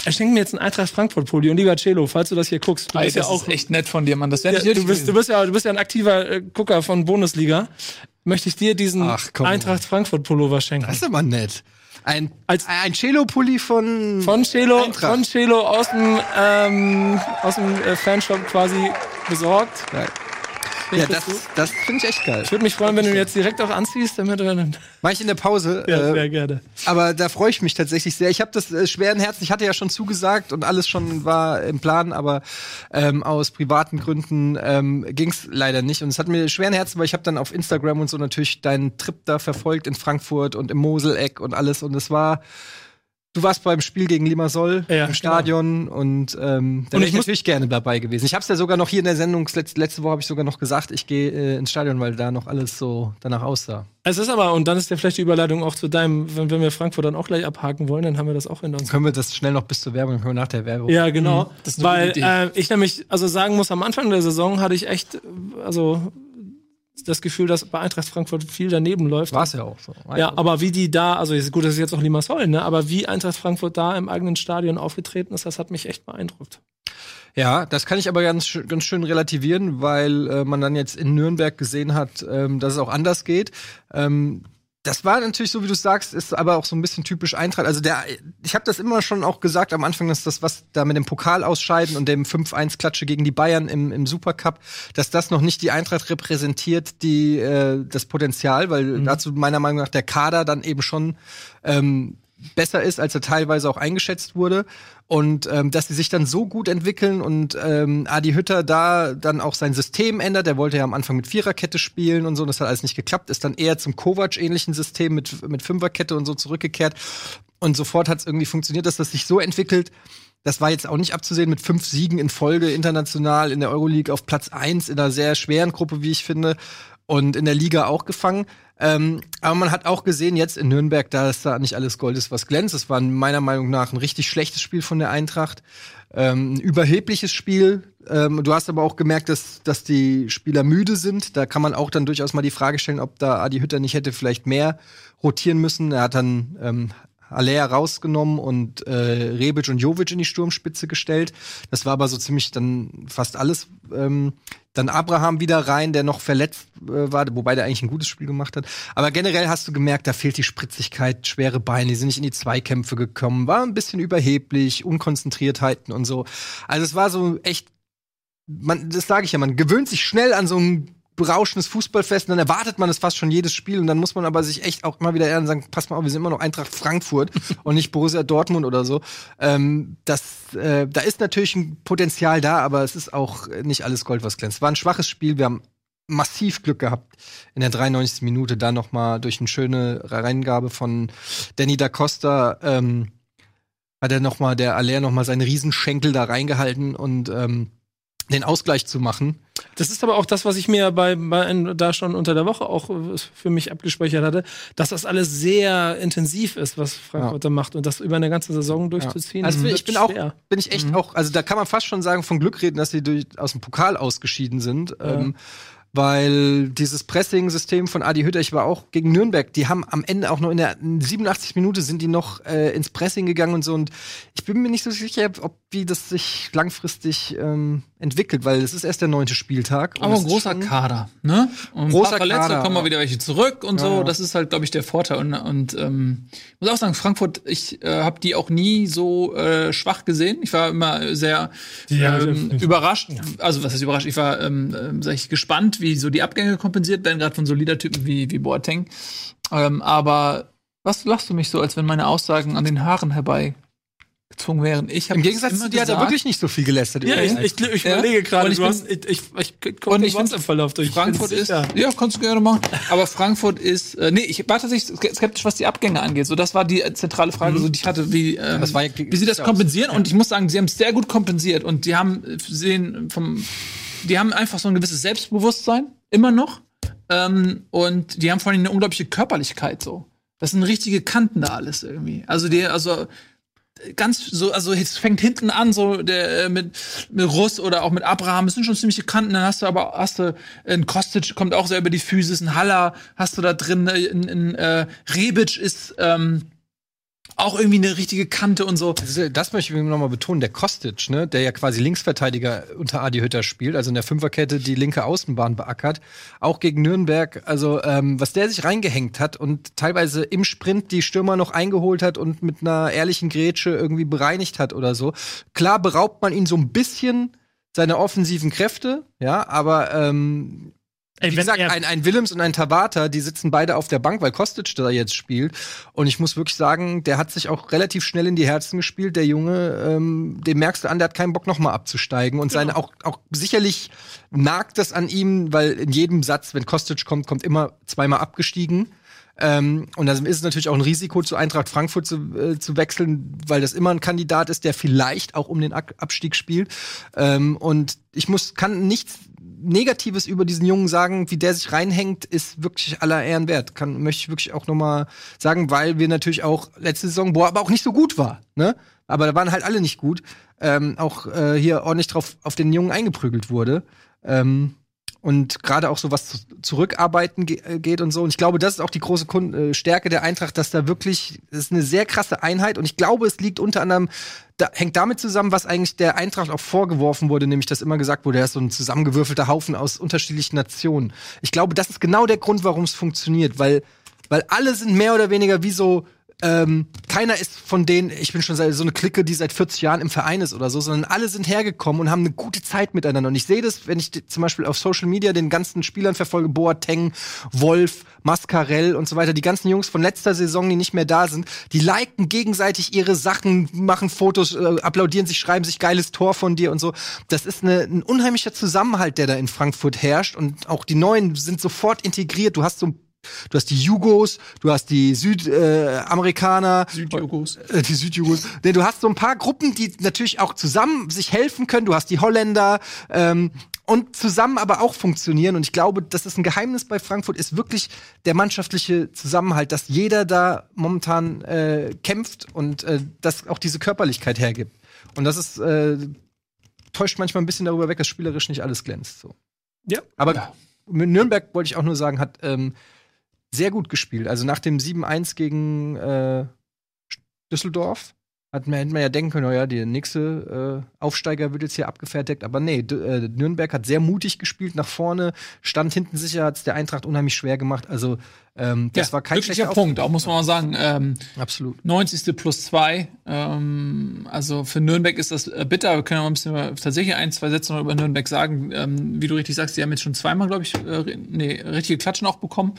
er schenkt mir jetzt einen Eintracht Frankfurt Pulli. Und lieber Celo, falls du das hier guckst, du Ey, bist ja das auch ist echt nett von dir, Mann. Das wäre ja, du, bist, du, bist ja, du bist ja ein aktiver äh, Gucker von Bundesliga. Möchte ich dir diesen Ach. Eintracht Frankfurt Pullover schenken. Das ist aber nett. Ein, Als- ein Cello-Pulli von, Von Celo, Eintracht. von Celo aus dem, ähm, aus dem äh, Fanshop quasi besorgt. Finde ja das, das finde ich echt geil. Ich würde mich freuen, wenn du jetzt direkt auch anziehst, damit du dann. Mach ich in der Pause. Ja, äh, sehr gerne. Aber da freue ich mich tatsächlich sehr. Ich habe das äh, schweren Herzen. Ich hatte ja schon zugesagt und alles schon war im Plan, aber ähm, aus privaten Gründen ähm, ging es leider nicht. Und es hat mir schweren Herzen, weil ich habe dann auf Instagram und so natürlich deinen Trip da verfolgt in Frankfurt und im Moseleck und alles. Und es war. Du warst beim Spiel gegen Limassol Ja, im Stadion und ähm, da Und wäre ich natürlich gerne dabei gewesen. Ich habe es ja sogar noch hier in der Sendung, letzte, letzte Woche habe ich sogar noch gesagt, ich gehe äh, ins Stadion, weil da noch alles so danach aussah. Es ist aber, und dann ist ja vielleicht die Überleitung auch zu deinem, wenn, wenn wir Frankfurt dann auch gleich abhaken wollen, dann haben wir das auch in uns. Können wir das schnell noch bis zur Werbung, dann können wir nach der Werbung. Ja, genau. das ist eine Weil äh, ich nämlich, also sagen muss, am Anfang der Saison hatte ich echt, also das Gefühl, dass bei Eintracht Frankfurt viel daneben läuft. War es ja auch so. Ja, aber wie die da, also ist gut, das ist jetzt auch Limassol, ne? Aber wie Eintracht Frankfurt da im eigenen Stadion aufgetreten ist, das hat mich echt beeindruckt. Ja, das kann ich aber ganz, schön- ganz schön relativieren, weil äh, man dann jetzt in Nürnberg gesehen hat, ähm, dass es auch anders geht. Ähm, das war natürlich so, wie du sagst, ist aber auch so ein bisschen typisch Eintracht. Also der, ich habe das immer schon auch gesagt am Anfang, dass das, was da mit dem Pokal ausscheiden und dem 5-1-Klatsche gegen die Bayern im, im Supercup, dass das noch nicht die Eintracht repräsentiert, die äh, das Potenzial, weil dazu meiner Meinung nach der Kader dann eben schon ähm, besser ist, als er teilweise auch eingeschätzt wurde. Und ähm, dass sie sich dann so gut entwickeln und ähm, Adi Hütter da dann auch sein System ändert. Der wollte ja am Anfang mit Viererkette spielen und so, das hat alles nicht geklappt. Ist dann eher zum Kovac-ähnlichen System mit, mit Fünferkette und so zurückgekehrt. Und sofort hat es irgendwie funktioniert, dass das sich so entwickelt. Das war jetzt auch nicht abzusehen mit fünf Siegen in Folge international in der Euroleague auf Platz eins in einer sehr schweren Gruppe, wie ich finde und in der Liga auch gefangen. Ähm, aber man hat auch gesehen, jetzt in Nürnberg, da ist da nicht alles Gold ist, was glänzt. Es war meiner Meinung nach ein richtig schlechtes Spiel von der Eintracht. Ähm, ein überhebliches Spiel. Ähm, du hast aber auch gemerkt, dass, dass die Spieler müde sind. Da kann man auch dann durchaus mal die Frage stellen, ob da Adi Hütter nicht hätte vielleicht mehr rotieren müssen. Er hat dann ähm, Alea rausgenommen und äh, Rebic und Jovic in die Sturmspitze gestellt. Das war aber so ziemlich dann fast alles. Ähm, dann Abraham wieder rein, der noch verletzt äh, war, wobei der eigentlich ein gutes Spiel gemacht hat. Aber generell hast du gemerkt, da fehlt die Spritzigkeit, schwere Beine, die sind nicht in die Zweikämpfe gekommen, war ein bisschen überheblich, Unkonzentriertheiten und so. Also es war so echt, man, das sage ich ja, man gewöhnt sich schnell an so ein berauschendes Fußballfest und dann erwartet man es fast schon jedes Spiel und dann muss man aber sich echt auch immer wieder ehren und sagen, pass mal auf, wir sind immer noch Eintracht Frankfurt und nicht Borussia Dortmund oder so. Ähm, das, äh, da ist natürlich ein Potenzial da, aber es ist auch nicht alles Gold, was glänzt. War ein schwaches Spiel, wir haben massiv Glück gehabt in der 93. Minute da noch mal durch eine schöne Reingabe von Danny da Costa ähm, hat er noch mal der Aller noch mal seinen Riesenschenkel da reingehalten und ähm, den Ausgleich zu machen. Das ist aber auch das, was ich mir bei, bei da schon unter der Woche auch äh, für mich abgespeichert hatte, dass das alles sehr intensiv ist, was Frankfurt da macht und das über eine ganze Saison durchzuziehen. Also wird ich bin auch, schwer. bin ich echt auch, also da kann man fast schon sagen, von Glück reden, dass sie durch, aus dem Pokal ausgeschieden sind. Ähm, weil dieses Pressing-System von Adi Hütter, ich war auch gegen Nürnberg, die haben am Ende auch noch in der 87 Minute sind die noch äh, ins Pressing gegangen und so und ich bin mir nicht so sicher, ob wie das sich langfristig ähm, entwickelt, weil es ist erst der neunte Spieltag. Aber ein großer schon- Kader, ne? Und ein Großer paar Verletzte, Kader, kommen mal ja. wieder welche zurück und so. Ja. Das ist halt, glaube ich, der Vorteil. Und, und ähm, ich muss auch sagen, Frankfurt, ich äh, habe die auch nie so äh, schwach gesehen. Ich war immer sehr Ja, ähm, definitiv. überrascht. Also was heißt überrascht? Ich war, ähm, ähm, sag ich, gespannt, wie so die Abgänge kompensiert werden, gerade von so Leadertypen wie, wie Boateng. Ähm, aber was lachst du mich so, als wenn meine Aussagen an den Haaren herbeigezogen wären? Ich Im Gegensatz zu dir hat er wirklich nicht so viel gelästert. Ja, ich, ich, ich Ja. überlege gerade, ich hast- ich, ich, ich, Und ich den find, WhatsApp-Verlauf durch. Frankfurt ist, sicher. ja, kannst du gerne machen. Aber Frankfurt ist, äh, nee, ich war tatsächlich skeptisch, was die Abgänge angeht. So, das war die äh, zentrale Frage, so, die ich hatte, wie, ähm, ja- wie sie das kompensieren. Und ich muss sagen, sie haben es sehr gut kompensiert. Und die haben, äh, sehen vom, die haben einfach so ein gewisses Selbstbewusstsein, immer noch. Ähm, und die haben vor allem eine unglaubliche Körperlichkeit, so. Das sind richtige Kanten da alles irgendwie. Also die, also, ganz so, also es fängt hinten an, so der äh, mit, mit Russ oder auch mit Abraham, das sind schon ziemliche Kanten, dann hast du aber hast du ein Kostic kommt auch sehr über die Physis, ein Haller hast du da drin, ein, ein äh, Rebic ist ähm, auch irgendwie eine richtige Kante und so. Das, das möchte ich nochmal betonen. Der Kostic, ne, der ja quasi Linksverteidiger unter Adi Hütter spielt, also in der Fünferkette die linke Außenbahn beackert, auch gegen Nürnberg. Also ähm, was der sich reingehängt hat und teilweise im Sprint die Stürmer noch eingeholt hat und mit einer ehrlichen Grätsche irgendwie bereinigt hat oder so. Klar beraubt man ihn so ein bisschen seiner offensiven Kräfte, ja, aber ähm, Ey, wie gesagt, ein, ein Willems und ein Tabata, die sitzen beide auf der Bank, weil Kostic da jetzt spielt. Und ich muss wirklich sagen, der hat sich auch relativ schnell in die Herzen gespielt. Der Junge, ähm, den merkst du an, der hat keinen Bock nochmal abzusteigen. Und seine auch, auch sicherlich nagt das an ihm, weil in jedem Satz, wenn Kostic kommt, kommt immer zweimal abgestiegen. Ähm, und da ist es natürlich auch ein Risiko, zu Eintracht Frankfurt zu, äh, zu wechseln, weil das immer ein Kandidat ist, der vielleicht auch um den Ab Abstieg spielt. Ähm, und ich muss, kann nichts Negatives über diesen Jungen sagen, wie der sich reinhängt, ist wirklich aller Ehren wert. Kann, möchte ich wirklich auch noch mal sagen, weil wir natürlich auch letzte Saison, er aber auch nicht so gut war, ne? Aber da waren halt alle nicht gut. Ähm, auch äh, hier ordentlich drauf auf den Jungen eingeprügelt wurde. Ähm, und gerade auch so was zu, zurückarbeiten äh, geht und so. Und ich glaube, das ist auch die große äh, Stärke der Eintracht, dass da wirklich, das ist eine sehr krasse Einheit. Und ich glaube, es liegt unter anderem, da, hängt damit zusammen, was eigentlich der Eintracht auch vorgeworfen wurde, nämlich dass immer gesagt wurde, er ist so ein zusammengewürfelter Haufen aus unterschiedlichen Nationen. Ich glaube, das ist genau der Grund, warum es funktioniert, weil, weil alle sind mehr oder weniger wie so ähm, keiner ist von denen, ich bin schon so eine Clique, die seit 40 Jahren im Verein ist oder so, sondern alle sind hergekommen und haben eine gute Zeit miteinander. Und ich sehe das, wenn ich zum Beispiel auf Social Media den ganzen Spielern verfolge, Boateng, Wolf, Mascarell und so weiter, die ganzen Jungs von letzter Saison, die nicht mehr da sind, die liken gegenseitig ihre Sachen, machen Fotos, äh, applaudieren sich, schreiben sich geiles Tor von dir und so. Das ist eine, ein unheimlicher Zusammenhalt, der da in Frankfurt herrscht und auch die Neuen sind sofort integriert. Du hast so Du hast die Jugos, du hast die Südamerikaner, äh, Südjugos. äh, die Südjugos. Nee, du hast so ein paar Gruppen, die natürlich auch zusammen sich helfen können. Du hast die Holländer ähm, und zusammen aber auch funktionieren. Und ich glaube, das ist ein Geheimnis bei Frankfurt, ist wirklich der mannschaftliche Zusammenhalt, dass jeder da momentan äh, kämpft und äh, das auch diese Körperlichkeit hergibt. Und das ist äh, täuscht manchmal ein bisschen darüber weg, dass spielerisch nicht alles glänzt. So. Ja. Aber mit Nürnberg wollte ich auch nur sagen, hat ähm, sehr gut gespielt. Also nach dem 7-1 gegen äh, Düsseldorf hat man, hätte man ja denken können, oh ja, der nächste äh, Aufsteiger wird jetzt hier abgefertigt. Aber nee, D äh, Nürnberg hat sehr mutig gespielt nach vorne, stand hinten sicher, hat es der Eintracht unheimlich schwer gemacht. Also ähm, das ja, war kein glücklicher schlechter Punkt, auch muss man mal sagen. Ähm, Absolut. 90. plus 2. Ähm, also für Nürnberg ist das äh, bitter. Wir können ja mal ein bisschen über, tatsächlich ein, zwei Sätze noch über Nürnberg sagen. Ähm, wie du richtig sagst, die haben jetzt schon zweimal, glaube ich, äh, nee, richtige Klatschen auch bekommen.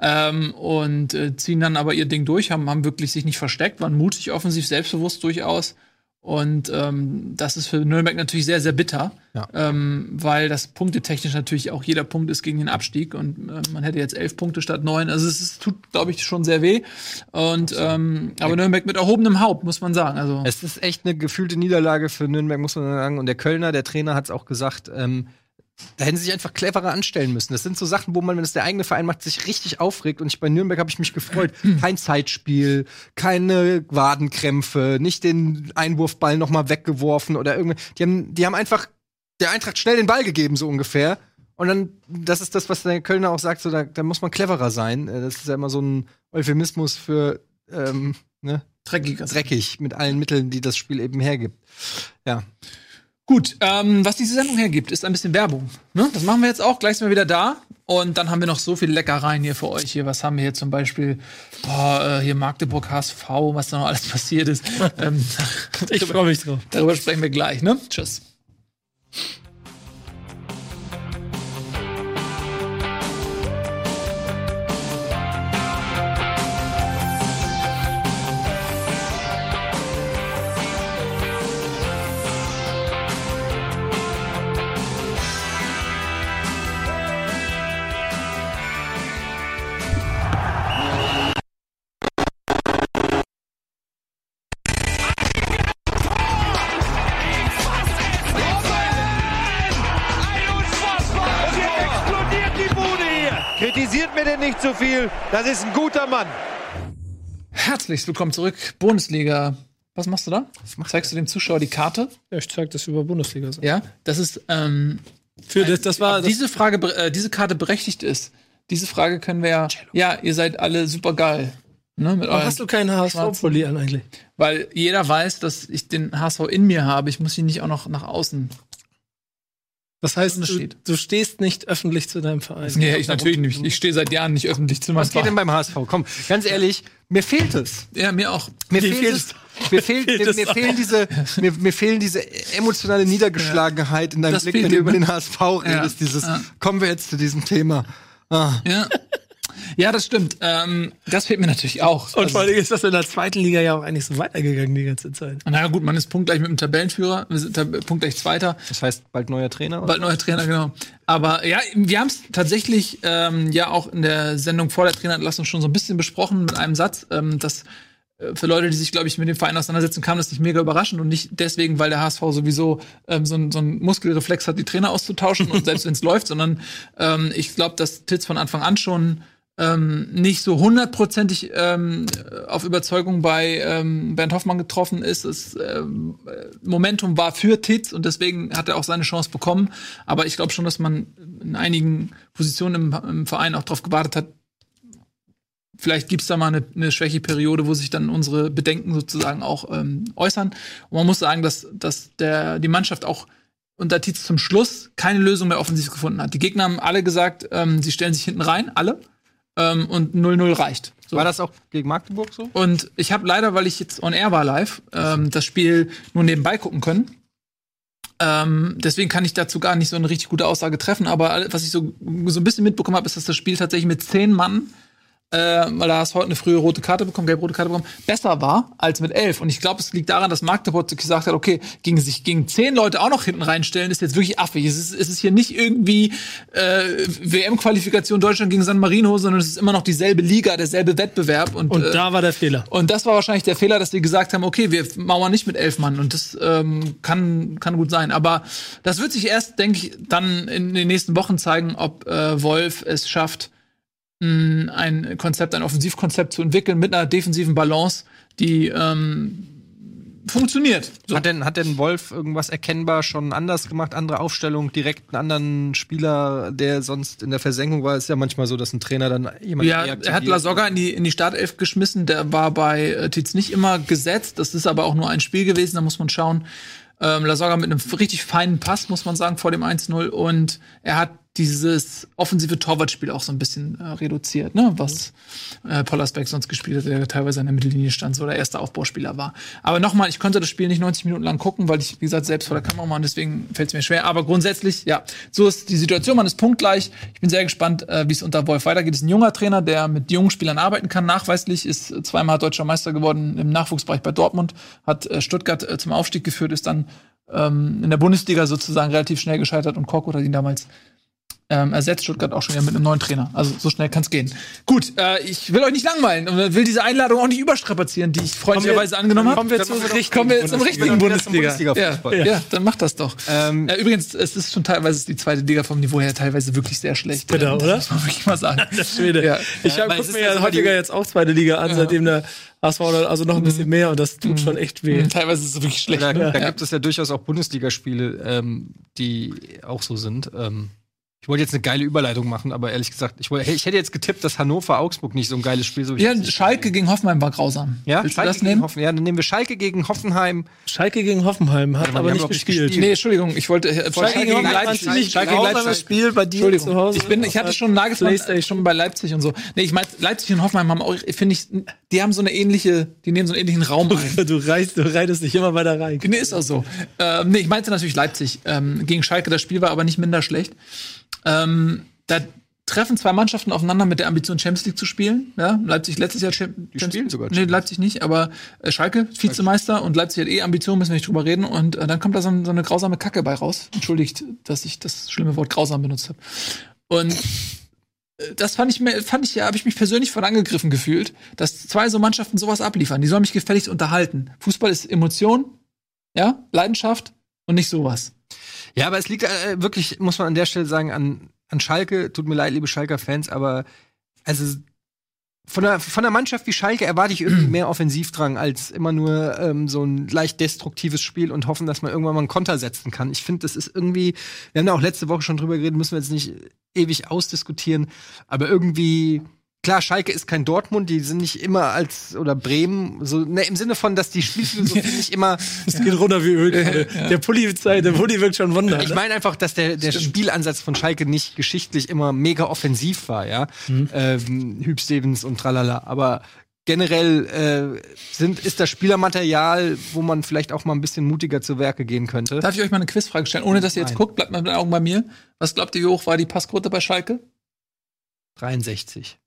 Ähm, und äh, ziehen dann aber ihr Ding durch, haben, haben wirklich sich nicht versteckt, waren mutig, offensiv, selbstbewusst durchaus. Und ähm, das ist für Nürnberg natürlich sehr, sehr bitter, Ja. ähm, weil das punktetechnisch natürlich auch jeder Punkt ist gegen den Abstieg und äh, man hätte jetzt elf Punkte statt neun. Also es ist, tut, glaube ich, schon sehr weh. Und ähm, aber Nürnberg mit erhobenem Haupt, muss man sagen. Also Es ist echt eine gefühlte Niederlage für Nürnberg, muss man sagen. Und der Kölner, der Trainer, hat es auch gesagt, ähm, da hätten sie sich einfach cleverer anstellen müssen. Das sind so Sachen, wo man, wenn es der eigene Verein macht, sich richtig aufregt. Und ich bei Nürnberg habe ich mich gefreut. Kein Zeitspiel, keine Wadenkrämpfe, nicht den Einwurfball noch mal weggeworfen oder irgendwie. Die haben, die haben einfach der Eintracht schnell den Ball gegeben, so ungefähr. Und dann, das ist das, was der Kölner auch sagt, so, da, da muss man cleverer sein. Äh, Das ist ja immer so ein Euphemismus für ähm, ne, dreckig mit allen Mitteln, die das Spiel eben hergibt. Ja. Gut, ähm, was diese Sendung hergibt, ist ein bisschen Werbung. Ne? Das machen wir jetzt auch. Gleich sind wir wieder da. Und dann haben wir noch so viel Leckereien hier für euch. Hier, was haben wir hier zum Beispiel? Boah, äh, hier Magdeburg HSV, was da noch alles passiert ist. ähm, Ich freue mich drauf. darüber sprechen wir gleich, ne? Tschüss. Nicht zu viel. Das ist ein guter Mann. Herzlich willkommen zurück. Bundesliga. Was machst du da? Zeigst du dem Zuschauer die Karte? Ja, ich zeig das über Bundesliga. So. Ja. Das ist, ähm, Für das, das war das, diese Frage, äh, diese Karte berechtigt ist. Diese Frage können wir ja, ja, ihr seid alle super geil. Ne, mit Warum hast du keinen HSV-Pulli an eigentlich? weil jeder weiß, dass ich den HSV in mir habe. Ich muss ihn nicht auch noch nach außen. Das heißt, du, du stehst nicht öffentlich zu deinem Verein. Nee, ich natürlich nicht. Ich stehe seit Jahren nicht öffentlich zu meinem Was geht denn Verein. beim HSV? Komm, ganz ehrlich, mir fehlt es. Ja, mir auch. Mir Dir fehlt fehlt es. Mir, fehlt, fehlt mir, es mir auch. fehlen diese, mir, mir fehlen diese emotionale Niedergeschlagenheit in deinem Das Blick, fehlt wenn du über den HSV redest. Dieses, ja. kommen wir jetzt zu diesem Thema. Ah. Ja. Ja, das stimmt. Ähm, das fehlt mir natürlich auch. Und vor allem ist das in der zweiten Liga ja auch eigentlich so weitergegangen die ganze Zeit. naja, gut, man ist punktgleich mit dem Tabellenführer, wir sind tab- punktgleich Zweiter, Das heißt, bald neuer Trainer? oder? bald neuer Trainer, genau. Aber ja, wir haben es tatsächlich ähm, ja auch in der Sendung vor der Trainerentlassung schon so ein bisschen besprochen mit einem Satz, ähm, dass äh, für Leute, die sich, glaube ich, mit dem Verein auseinandersetzen, kam das nicht mega überraschend und nicht deswegen, weil der HSV sowieso ähm, so, ein- so einen Muskelreflex hat, die Trainer auszutauschen und selbst wenn es läuft, sondern ähm, ich glaube, dass Titz von Anfang an schon ähm, nicht so hundertprozentig ähm, auf Überzeugung bei ähm, Bernd Hoffmann getroffen ist. Das ähm, äh, Momentum war für Titz und deswegen hat er auch seine Chance bekommen. Aber ich glaube schon, dass man in einigen Positionen im, im Verein auch darauf gewartet hat, vielleicht gibt's da mal eine, eine Schwächeperiode, wo sich dann unsere Bedenken sozusagen auch ähm, äußern. Und man muss sagen, dass, dass der, die Mannschaft auch unter Tietz zum Schluss keine Lösung mehr offensiv gefunden hat. Die Gegner haben alle gesagt, ähm, sie stellen sich hinten rein, alle. Ähm, und 0-0 reicht. So. War das auch gegen Magdeburg so? Und ich habe leider, weil ich jetzt on air war live, ähm, das Spiel nur nebenbei gucken können. Ähm, deswegen kann ich dazu gar nicht so eine richtig gute Aussage treffen. Aber was ich so, so ein bisschen mitbekommen habe, ist, dass das Spiel tatsächlich mit zehn Mann, äh, weil da hast heute eine frühe rote Karte bekommen, gelb-rote Karte bekommen, besser war als mit elf. Und ich glaube, es liegt daran, dass Magdeburg gesagt hat, okay, gegen sich gegen zehn Leute auch noch hinten reinstellen, ist jetzt wirklich affig. Es ist, es ist hier nicht irgendwie äh, WM-Qualifikation Deutschland gegen San Marino, sondern es ist immer noch dieselbe Liga, derselbe Wettbewerb. Und, Und äh, da war der Fehler. und das war wahrscheinlich der Fehler, dass die gesagt haben, okay, wir mauern nicht mit elf Mann. Und das ähm, kann, kann gut sein. Aber das wird sich erst, denke ich, dann in den nächsten Wochen zeigen, ob äh, Wolf es schafft, mh, ein Konzept, ein Offensivkonzept zu entwickeln mit einer defensiven Balance, die ähm, funktioniert. So. Hat denn, hat denn Wolf irgendwas erkennbar schon anders gemacht, andere Aufstellung, direkt einen anderen Spieler, der sonst in der Versenkung war? Ist ja manchmal so, dass ein Trainer dann jemanden Ja, er hat. Lasogga in die, in die Startelf geschmissen. Der war bei äh, Tietz nicht immer gesetzt. Das ist aber auch nur ein Spiel gewesen. Da muss man schauen. Ähm, Lasogga mit einem richtig feinen Pass, muss man sagen, vor dem 1-0. Und er hat dieses offensive Torwartspiel auch so ein bisschen äh, reduziert, ne? was äh, Pollersbeck sonst gespielt hat, der teilweise in der Mittellinie stand, so der erste Aufbauspieler war. Aber nochmal, ich konnte das Spiel nicht 90 Minuten lang gucken, weil ich, wie gesagt, selbst vor der Kamera war und deswegen fällt es mir schwer. Aber grundsätzlich, ja, so ist die Situation, man ist punktgleich. Ich bin sehr gespannt, äh, wie es unter Wolf weitergeht. Es ist ein junger Trainer, der mit jungen Spielern arbeiten kann, nachweislich, ist zweimal deutscher Meister geworden im Nachwuchsbereich bei Dortmund, hat äh, Stuttgart äh, zum Aufstieg geführt, ist dann ähm, in der Bundesliga sozusagen relativ schnell gescheitert und Korkut hat ihn damals ähm, ersetzt Stuttgart auch schon wieder mit einem neuen Trainer. Also so schnell kann es gehen. Gut, äh, ich will euch nicht langweilen und will diese Einladung auch nicht überstrapazieren, die ich freundlicherweise angenommen habe. Kommen wir zur richtigen Kommen wir jetzt zum richtigen Bundesliga. Bundesliga. Ja, Bundesliga-Fußball. ja. dann macht das doch. Ähm, äh, übrigens, es ist schon teilweise die zweite Liga vom Niveau her teilweise wirklich sehr schlecht. Bitter, oder? Das muss man wirklich mal sagen. Das Schwede. Ja. Ich Ja, hab, weil guck es mir ja ja die- jetzt auch zweite Liga an, seitdem der HSV also noch ein bisschen mehr und das tut schon echt weh. Teilweise ist es wirklich schlecht. da, ne? da gibt es ja durchaus auch Bundesligaspiele, ähm, die auch so sind. Ähm, ich wollte jetzt eine geile Überleitung machen, aber ehrlich gesagt, ich, wollte, ich hätte jetzt getippt, dass Hannover-Augsburg nicht so ein geiles Spiel so wie Ja, Schalke gegen Hoffenheim war grausam. Ja, Willst Schalke du das gegen nehmen? Hoffen, ja, dann nehmen wir Schalke gegen Hoffenheim. Schalke gegen Hoffenheim hat aber nicht nicht gespielt. gespielt. Nee, Entschuldigung, ich wollte äh, Schalke gegen Hoffenheim Leipzig. ziemlich Schalke gegen Leipzig. Spiel bei dir zu Hause. ich bin, ich hatte schon Nagelsmann äh, schon bei Leipzig und so. Nee, ich meine, Leipzig und Hoffenheim haben auch, finde ich, die haben so eine ähnliche, die nehmen so einen ähnlichen Raum ein. Du, reißt, du reitest dich immer weiter rein. Nee, ist auch so. Ähm, nee, ich meinte natürlich Leipzig. Ähm, gegen Schalke, das Spiel war aber nicht minder schlecht. Ähm, da treffen zwei Mannschaften aufeinander mit der Ambition, Champions League zu spielen. Ja, Leipzig letztes Jahr Champions Die spielen sogar Nee, Champions Leipzig nicht, aber äh, Schalke, Vizemeister und Leipzig hat eh Ambitionen, müssen wir nicht drüber reden. Und äh, dann kommt da so, so eine grausame Kacke bei raus. Entschuldigt, dass ich das schlimme Wort grausam benutzt habe. Und äh, das fand ich mir, fand ich ja, habe ich mich persönlich von angegriffen gefühlt, dass zwei so Mannschaften sowas abliefern. Die sollen mich gefälligst unterhalten. Fußball ist Emotion, ja, Leidenschaft und nicht sowas. Ja, aber es liegt äh, wirklich, muss man an der Stelle sagen, an, an Schalke. Tut mir leid, liebe Schalker-Fans, aber also von der, von der Mannschaft wie Schalke erwarte ich irgendwie mehr Offensivdrang als immer nur ähm, so ein leicht destruktives Spiel und hoffen, dass man irgendwann mal einen Konter setzen kann. Ich finde, das ist irgendwie, wir haben da auch letzte Woche schon drüber geredet, müssen wir jetzt nicht ewig ausdiskutieren, aber irgendwie klar, Schalke ist kein Dortmund, die sind nicht immer als, oder Bremen, so, ne, im Sinne von, dass die Spielphilosophie nicht immer. Es geht runter wie Öl. gerade. Der Pulli, der Pulli wirkt schon Wunder. Ich ne? meine einfach, dass der, der Spielansatz von Schalke nicht geschichtlich immer mega offensiv war, ja. Mhm. Ähm, Hüb Stevens und tralala. Aber generell äh, sind, ist das Spielermaterial, wo man vielleicht auch mal ein bisschen mutiger zu Werke gehen könnte. Darf ich euch mal eine Quizfrage stellen, ohne dass ihr jetzt Nein. guckt? Bleibt mal mit den Augen bei mir. Was glaubt ihr, wie hoch war die Passquote bei Schalke? 63.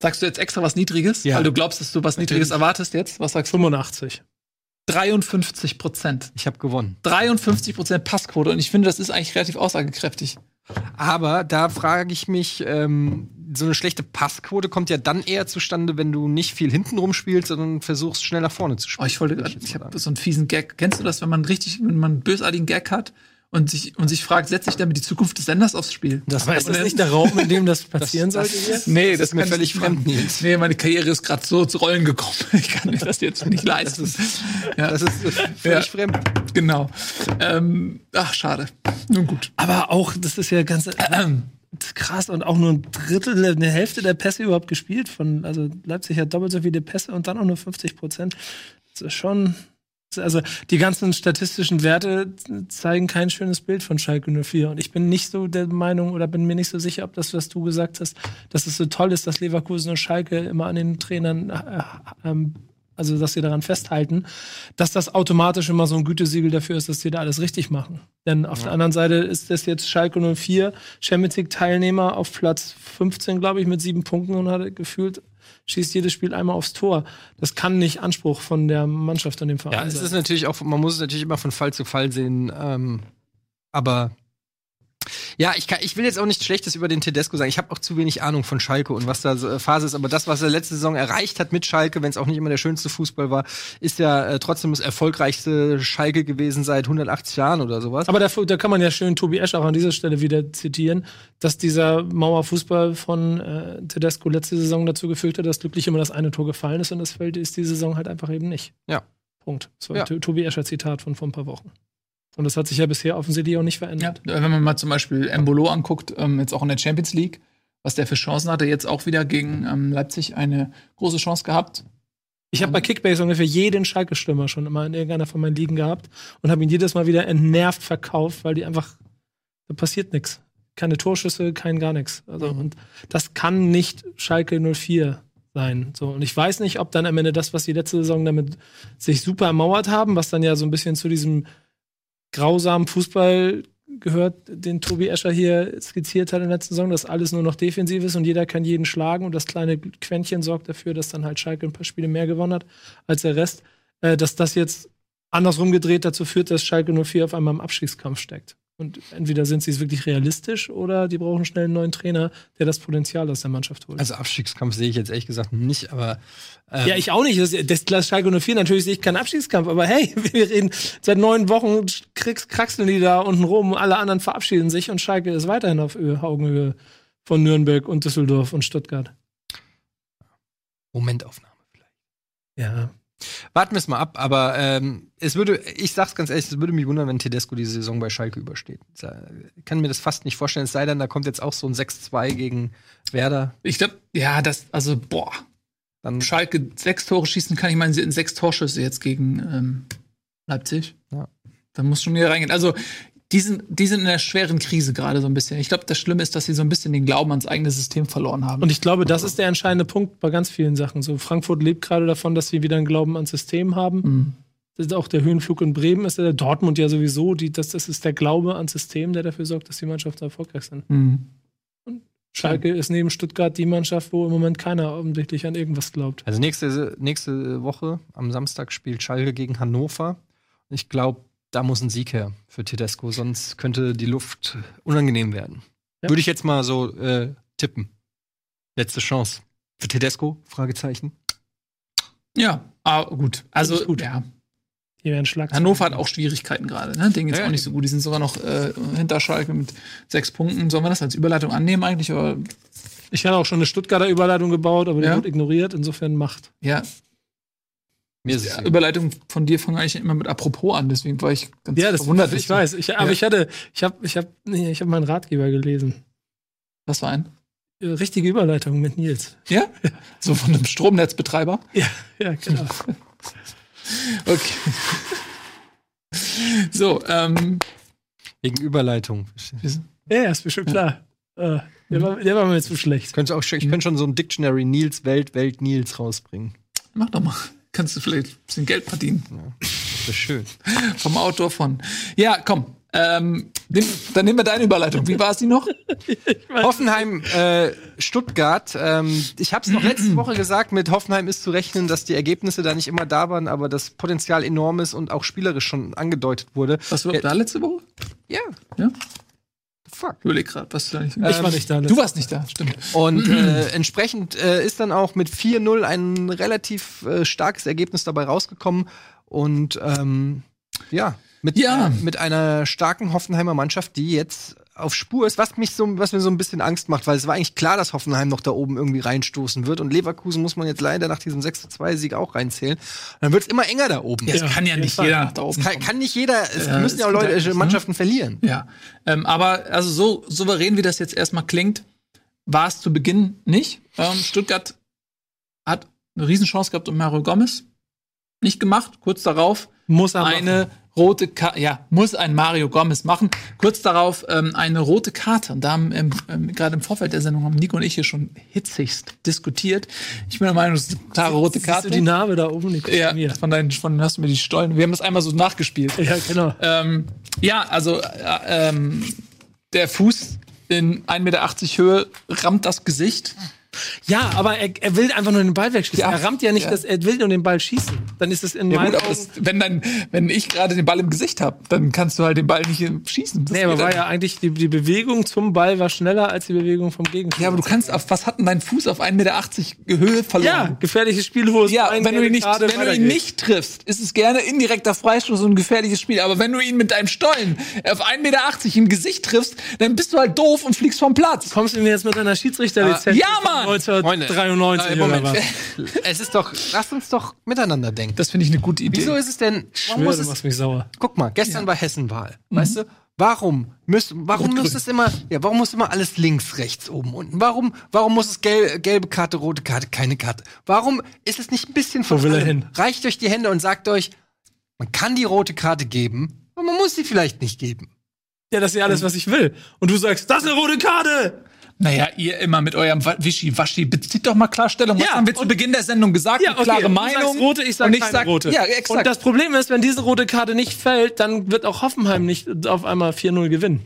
Sagst du jetzt extra was Niedriges? Ja. Weil du glaubst, dass du was Niedriges erwartest jetzt? Was sagst du? 85. 53 Prozent. Ich habe gewonnen. 53 Prozent Passquote. Und ich finde, das ist eigentlich relativ aussagekräftig. Aber da frage ich mich, ähm, so eine schlechte Passquote kommt ja dann eher zustande, wenn du nicht viel hintenrum spielst, sondern versuchst schnell nach vorne zu Oh, spielen. ich wollte, ich mal habe so einen fiesen Gag. Kennst du das, wenn man richtig, wenn man einen bösartigen Gag hat und sich, und sich fragt, setze ich damit die Zukunft des Senders aufs Spiel? das Aber ist das nicht der Raum, in dem das passieren sollte hier? Nee, das ist mir völlig fremd. Nils. Nee, meine Karriere ist gerade so zu Rollen gekommen. Ich kann mir das jetzt nicht leisten. ja, Das ist äh, völlig Ja. fremd. genau. Ähm, ach, schade. Nun gut. Aber auch, das ist ja ganz krass und auch nur ein Drittel, eine Hälfte der Pässe überhaupt gespielt von, also Leipzig hat doppelt so viele Pässe und dann auch nur 50 Prozent. Das ist schon, also die ganzen statistischen Werte zeigen kein schönes Bild von Schalke 04 und ich bin nicht so der Meinung oder bin mir nicht so sicher, ob das, was du gesagt hast, dass es so toll ist, dass Leverkusen und Schalke immer an den Trainern äh, ähm, also dass sie daran festhalten, dass das automatisch immer so ein Gütesiegel dafür ist, dass sie da alles richtig machen. Denn auf der anderen Seite ist das jetzt Schalke 04, Champions League Teilnehmer auf Platz 15, glaube ich, mit sieben Punkten und hat gefühlt, schießt jedes Spiel einmal aufs Tor. Das kann nicht Anspruch von der Mannschaft und dem Verein Ja, es sein. ist natürlich auch, man muss es natürlich immer von Fall zu Fall sehen. Ähm, aber ja, ich, kann, ich will jetzt auch nichts Schlechtes über den Tedesco sagen. Ich habe auch zu wenig Ahnung von Schalke und was da so, äh, Phase ist. Aber das, was er letzte Saison erreicht hat mit Schalke, wenn es auch nicht immer der schönste Fußball war, ist ja äh, trotzdem das erfolgreichste Schalke gewesen seit 180 Jahren oder sowas. Aber da, da kann man ja schön Tobi Esch auch an dieser Stelle wieder zitieren, dass dieser Mauerfußball von äh, Tedesco letzte Saison dazu geführt hat, dass glücklich immer das eine Tor gefallen ist und das fällt ist diese Saison halt einfach eben nicht. Ja. Punkt. Das war Ja. Tobi Escher Zitat von vor ein paar Wochen. Und das hat sich ja bisher offensichtlich auch nicht Ja, verändert. wenn man mal zum Beispiel Embolo anguckt, ähm, jetzt auch in der Champions League, was der für Chancen hatte, jetzt auch wieder gegen ähm, Leipzig eine große Chance gehabt. Ich habe bei Kickbase ungefähr jeden Schalke-Stürmer schon immer in irgendeiner von meinen Ligen gehabt und habe ihn jedes Mal wieder entnervt verkauft, weil die einfach, da passiert nichts. Keine Torschüsse, kein gar nichts. Also, und das kann nicht Schalke 04 sein. So, und ich weiß nicht, ob dann am Ende das, was die letzte Saison damit sich super ermauert haben, was dann ja so ein bisschen zu diesem grausamen Fußball gehört, den Tobi Escher hier skizziert hat in der letzten Saison, dass alles nur noch defensiv ist und jeder kann jeden schlagen und das kleine Quäntchen sorgt dafür, dass dann halt Schalke ein paar Spiele mehr gewonnen hat als der Rest, äh, dass das jetzt andersrum gedreht dazu führt, dass Schalke 04 auf einmal im Abstiegskampf steckt. Und entweder sind sie es wirklich realistisch oder die brauchen schnell einen neuen Trainer, der das Potenzial aus der Mannschaft holt. Also Abstiegskampf sehe ich jetzt ehrlich gesagt nicht, aber ähm, Ja, ich auch nicht. Das, das, das Schalke 04, natürlich sehe ich keinen Abschiedskampf, aber hey, wir reden seit neun Wochen, kriegst, kraxeln die da unten rum, alle anderen verabschieden sich und Schalke ist weiterhin auf Augenhöhe von Nürnberg und Düsseldorf und Stuttgart. Momentaufnahme vielleicht. Ja. Warten wir es mal ab, aber ähm, es würde, ich sag's ganz ehrlich, es würde mich wundern, wenn Tedesco diese Saison bei Schalke übersteht. Ich kann mir das fast nicht vorstellen, es sei denn, da kommt jetzt auch so ein 6-2 gegen Werder. Ich glaube, ja, das, also, boah, Dann Schalke sechs Tore schießen kann. Ich meine, sie hatten sechs Torschüsse jetzt gegen ähm, Leipzig. Ja. Da muss schon wieder reingehen. Also, die sind, die sind in einer schweren Krise gerade so ein bisschen. Ich glaube, das Schlimme ist, dass sie so ein bisschen den Glauben ans eigene System verloren haben. Und ich glaube, das ist der entscheidende Punkt bei ganz vielen Sachen. So, Frankfurt lebt gerade davon, dass sie wieder einen Glauben ans System haben. Mhm. Das ist auch der Höhenflug in Bremen ist der Dortmund ja sowieso. Die, das, das ist der Glaube ans System, der dafür sorgt, dass die Mannschaften erfolgreich sind. Mhm. Schalke ist neben Stuttgart die Mannschaft, wo im Moment keiner offensichtlich an irgendwas glaubt. Also nächste, nächste Woche am Samstag spielt Schalke gegen Hannover. Ich glaube, da muss ein Sieg her für Tedesco, sonst könnte die Luft unangenehm werden. Ja. Würde ich jetzt mal so äh, tippen. Letzte Chance. Für Tedesco? Fragezeichen. Ja, ah, gut. Also, gut. ja. Hier werden Schlag. Hannover hat auch Schwierigkeiten gerade. Ne? Denen geht's Ja, auch nicht so gut. Die sind sogar noch äh, hinter Schalke mit sechs Punkten. Sollen wir das als Überleitung annehmen eigentlich? Aber Ich hatte auch schon eine Stuttgarter Überleitung gebaut, aber die Ja. wurde ignoriert. Insofern Macht. ja, Mir ist Überleitung von dir fange eigentlich immer mit Apropos an. Deswegen war ich ganz Ja, das verwundert. ich weiß. Ich, aber Ja. ich hatte, ich habe, ich habe, nee, ich habe meinen Ratgeber gelesen. Was war ein? Äh, Richtige Überleitung mit Nils. Ja? So von einem Stromnetzbetreiber? Ja, ja, genau. Okay. So, ähm, Wegen Überleitung. ja, ist mir schon klar. Äh, der, war, der war mir zu schlecht. Könnte auch, ich könnte schon so ein Dictionary Nils Welt, Welt Nils rausbringen. mach doch mal. Kannst du vielleicht ein bisschen Geld verdienen. Das ist schön. Vom Autor von. Ja, komm. Ähm, nimm, dann nehmen wir deine Überleitung. Wie war es die noch? Hoffenheim, äh, Stuttgart. Ähm, ich habe es noch letzte Woche gesagt, mit Hoffenheim ist zu rechnen, dass die Ergebnisse da nicht immer da waren, aber das Potenzial enorm ist und auch spielerisch schon angedeutet wurde. Was war Ja. da letzte Woche? Ja. Ja? Fuck. Ich überleg gerade, was du da nicht. Ich war nicht da. Du warst nicht da, stimmt. Und äh, entsprechend äh, ist dann auch mit 4-0 ein relativ äh, starkes Ergebnis dabei rausgekommen. Und ähm, ja, mit, Ja. Äh, mit einer starken Hoffenheimer Mannschaft, die jetzt auf Spur ist, was mich so, was mir so ein bisschen Angst macht, weil es war eigentlich klar, dass Hoffenheim noch da oben irgendwie reinstoßen wird. Und Leverkusen muss man jetzt leider nach diesem 6-2-Sieg auch reinzählen. Dann wird es immer enger da oben. Ja, Ja, kann ja nicht jeder nach da oben Kann, kann nicht jeder, es Ja, müssen ja auch Leute, halt nicht, ne? Mannschaften verlieren. Ja, ähm, aber also so souverän, wie das jetzt erstmal klingt, war es zu Beginn nicht. Ähm, Stuttgart hat eine Riesenchance gehabt um Mario Gomez. Nicht gemacht. Kurz darauf Muss er eine machen. Rote Karte, ja, muss ein Mario Gomez machen. Kurz darauf ähm, eine rote Karte. Und da haben ähm, ähm, gerade im Vorfeld der Sendung haben Nico und ich hier schon hitzigst diskutiert. Ich bin der Meinung, es ist eine klare rote Siehst Karte. du die Narbe da oben? Die ja, von deinen, von hast du mir die Stollen. Wir haben das einmal so nachgespielt. Ja, genau. Ähm, ja, also äh, ähm, der Fuß in 1,80 Meter Höhe rammt das Gesicht. Ja, aber er, er will einfach nur den Ball wegschießen. Ja. Er rammt ja nicht, Ja. dass er will nur den Ball schießen. Dann ist es in Ja, meinen gut, aber Augen. das, wenn, dann, wenn ich gerade den Ball im Gesicht habe, dann kannst du halt den Ball nicht schießen. Das Nee, aber war ja eigentlich die, die Bewegung zum Ball war schneller als die Bewegung vom Gegenspieler. Ja, aber du kannst auf, was hat denn dein Fuß auf 1,80 Meter Höhe ja, verloren? gefährliches Spiel, hohes Ja, wenn du ihn nicht, wenn du ihn nicht triffst, ist es gerne indirekter Freistoß und ein gefährliches Spiel. Aber wenn du ihn mit deinem Stollen auf 1,80 Meter im Gesicht triffst, dann bist du halt doof und fliegst vom Platz. kommst du mir jetzt mit deiner Schiedsrichterlizenz Ja, von Mann! 1993 Äh, oder Moment. was? es ist doch, lass uns doch miteinander denken. Das finde ich eine gute Idee. Wieso ist es denn, warum muss du es machst mich sauer. Guck mal, gestern war Hessenwahl. Weißt du? Warum muss, warum muss es immer, ja, warum muss immer alles links, rechts, oben, unten? Warum, warum muss es gel, gelbe Karte, rote Karte, keine Karte? Warum ist es nicht ein bisschen von Wo will er hin? Reicht euch die Hände und sagt euch, man kann die rote Karte geben, aber man muss sie vielleicht nicht geben. Ja, das ist ja alles, was ich will. Und du sagst, das ist eine rote Karte! Naja, ihr immer mit eurem Wa- Wischi-Waschi, bezieht doch mal klar Stellung. Was Ja, haben wir zu Beginn der Sendung gesagt? Eine klare du Meinung. sagst rote, ich sag und ich sag, rote. Ja, exakt. Und das Problem ist, wenn diese rote Karte nicht fällt, dann wird auch Hoffenheim nicht auf einmal 4-0 gewinnen.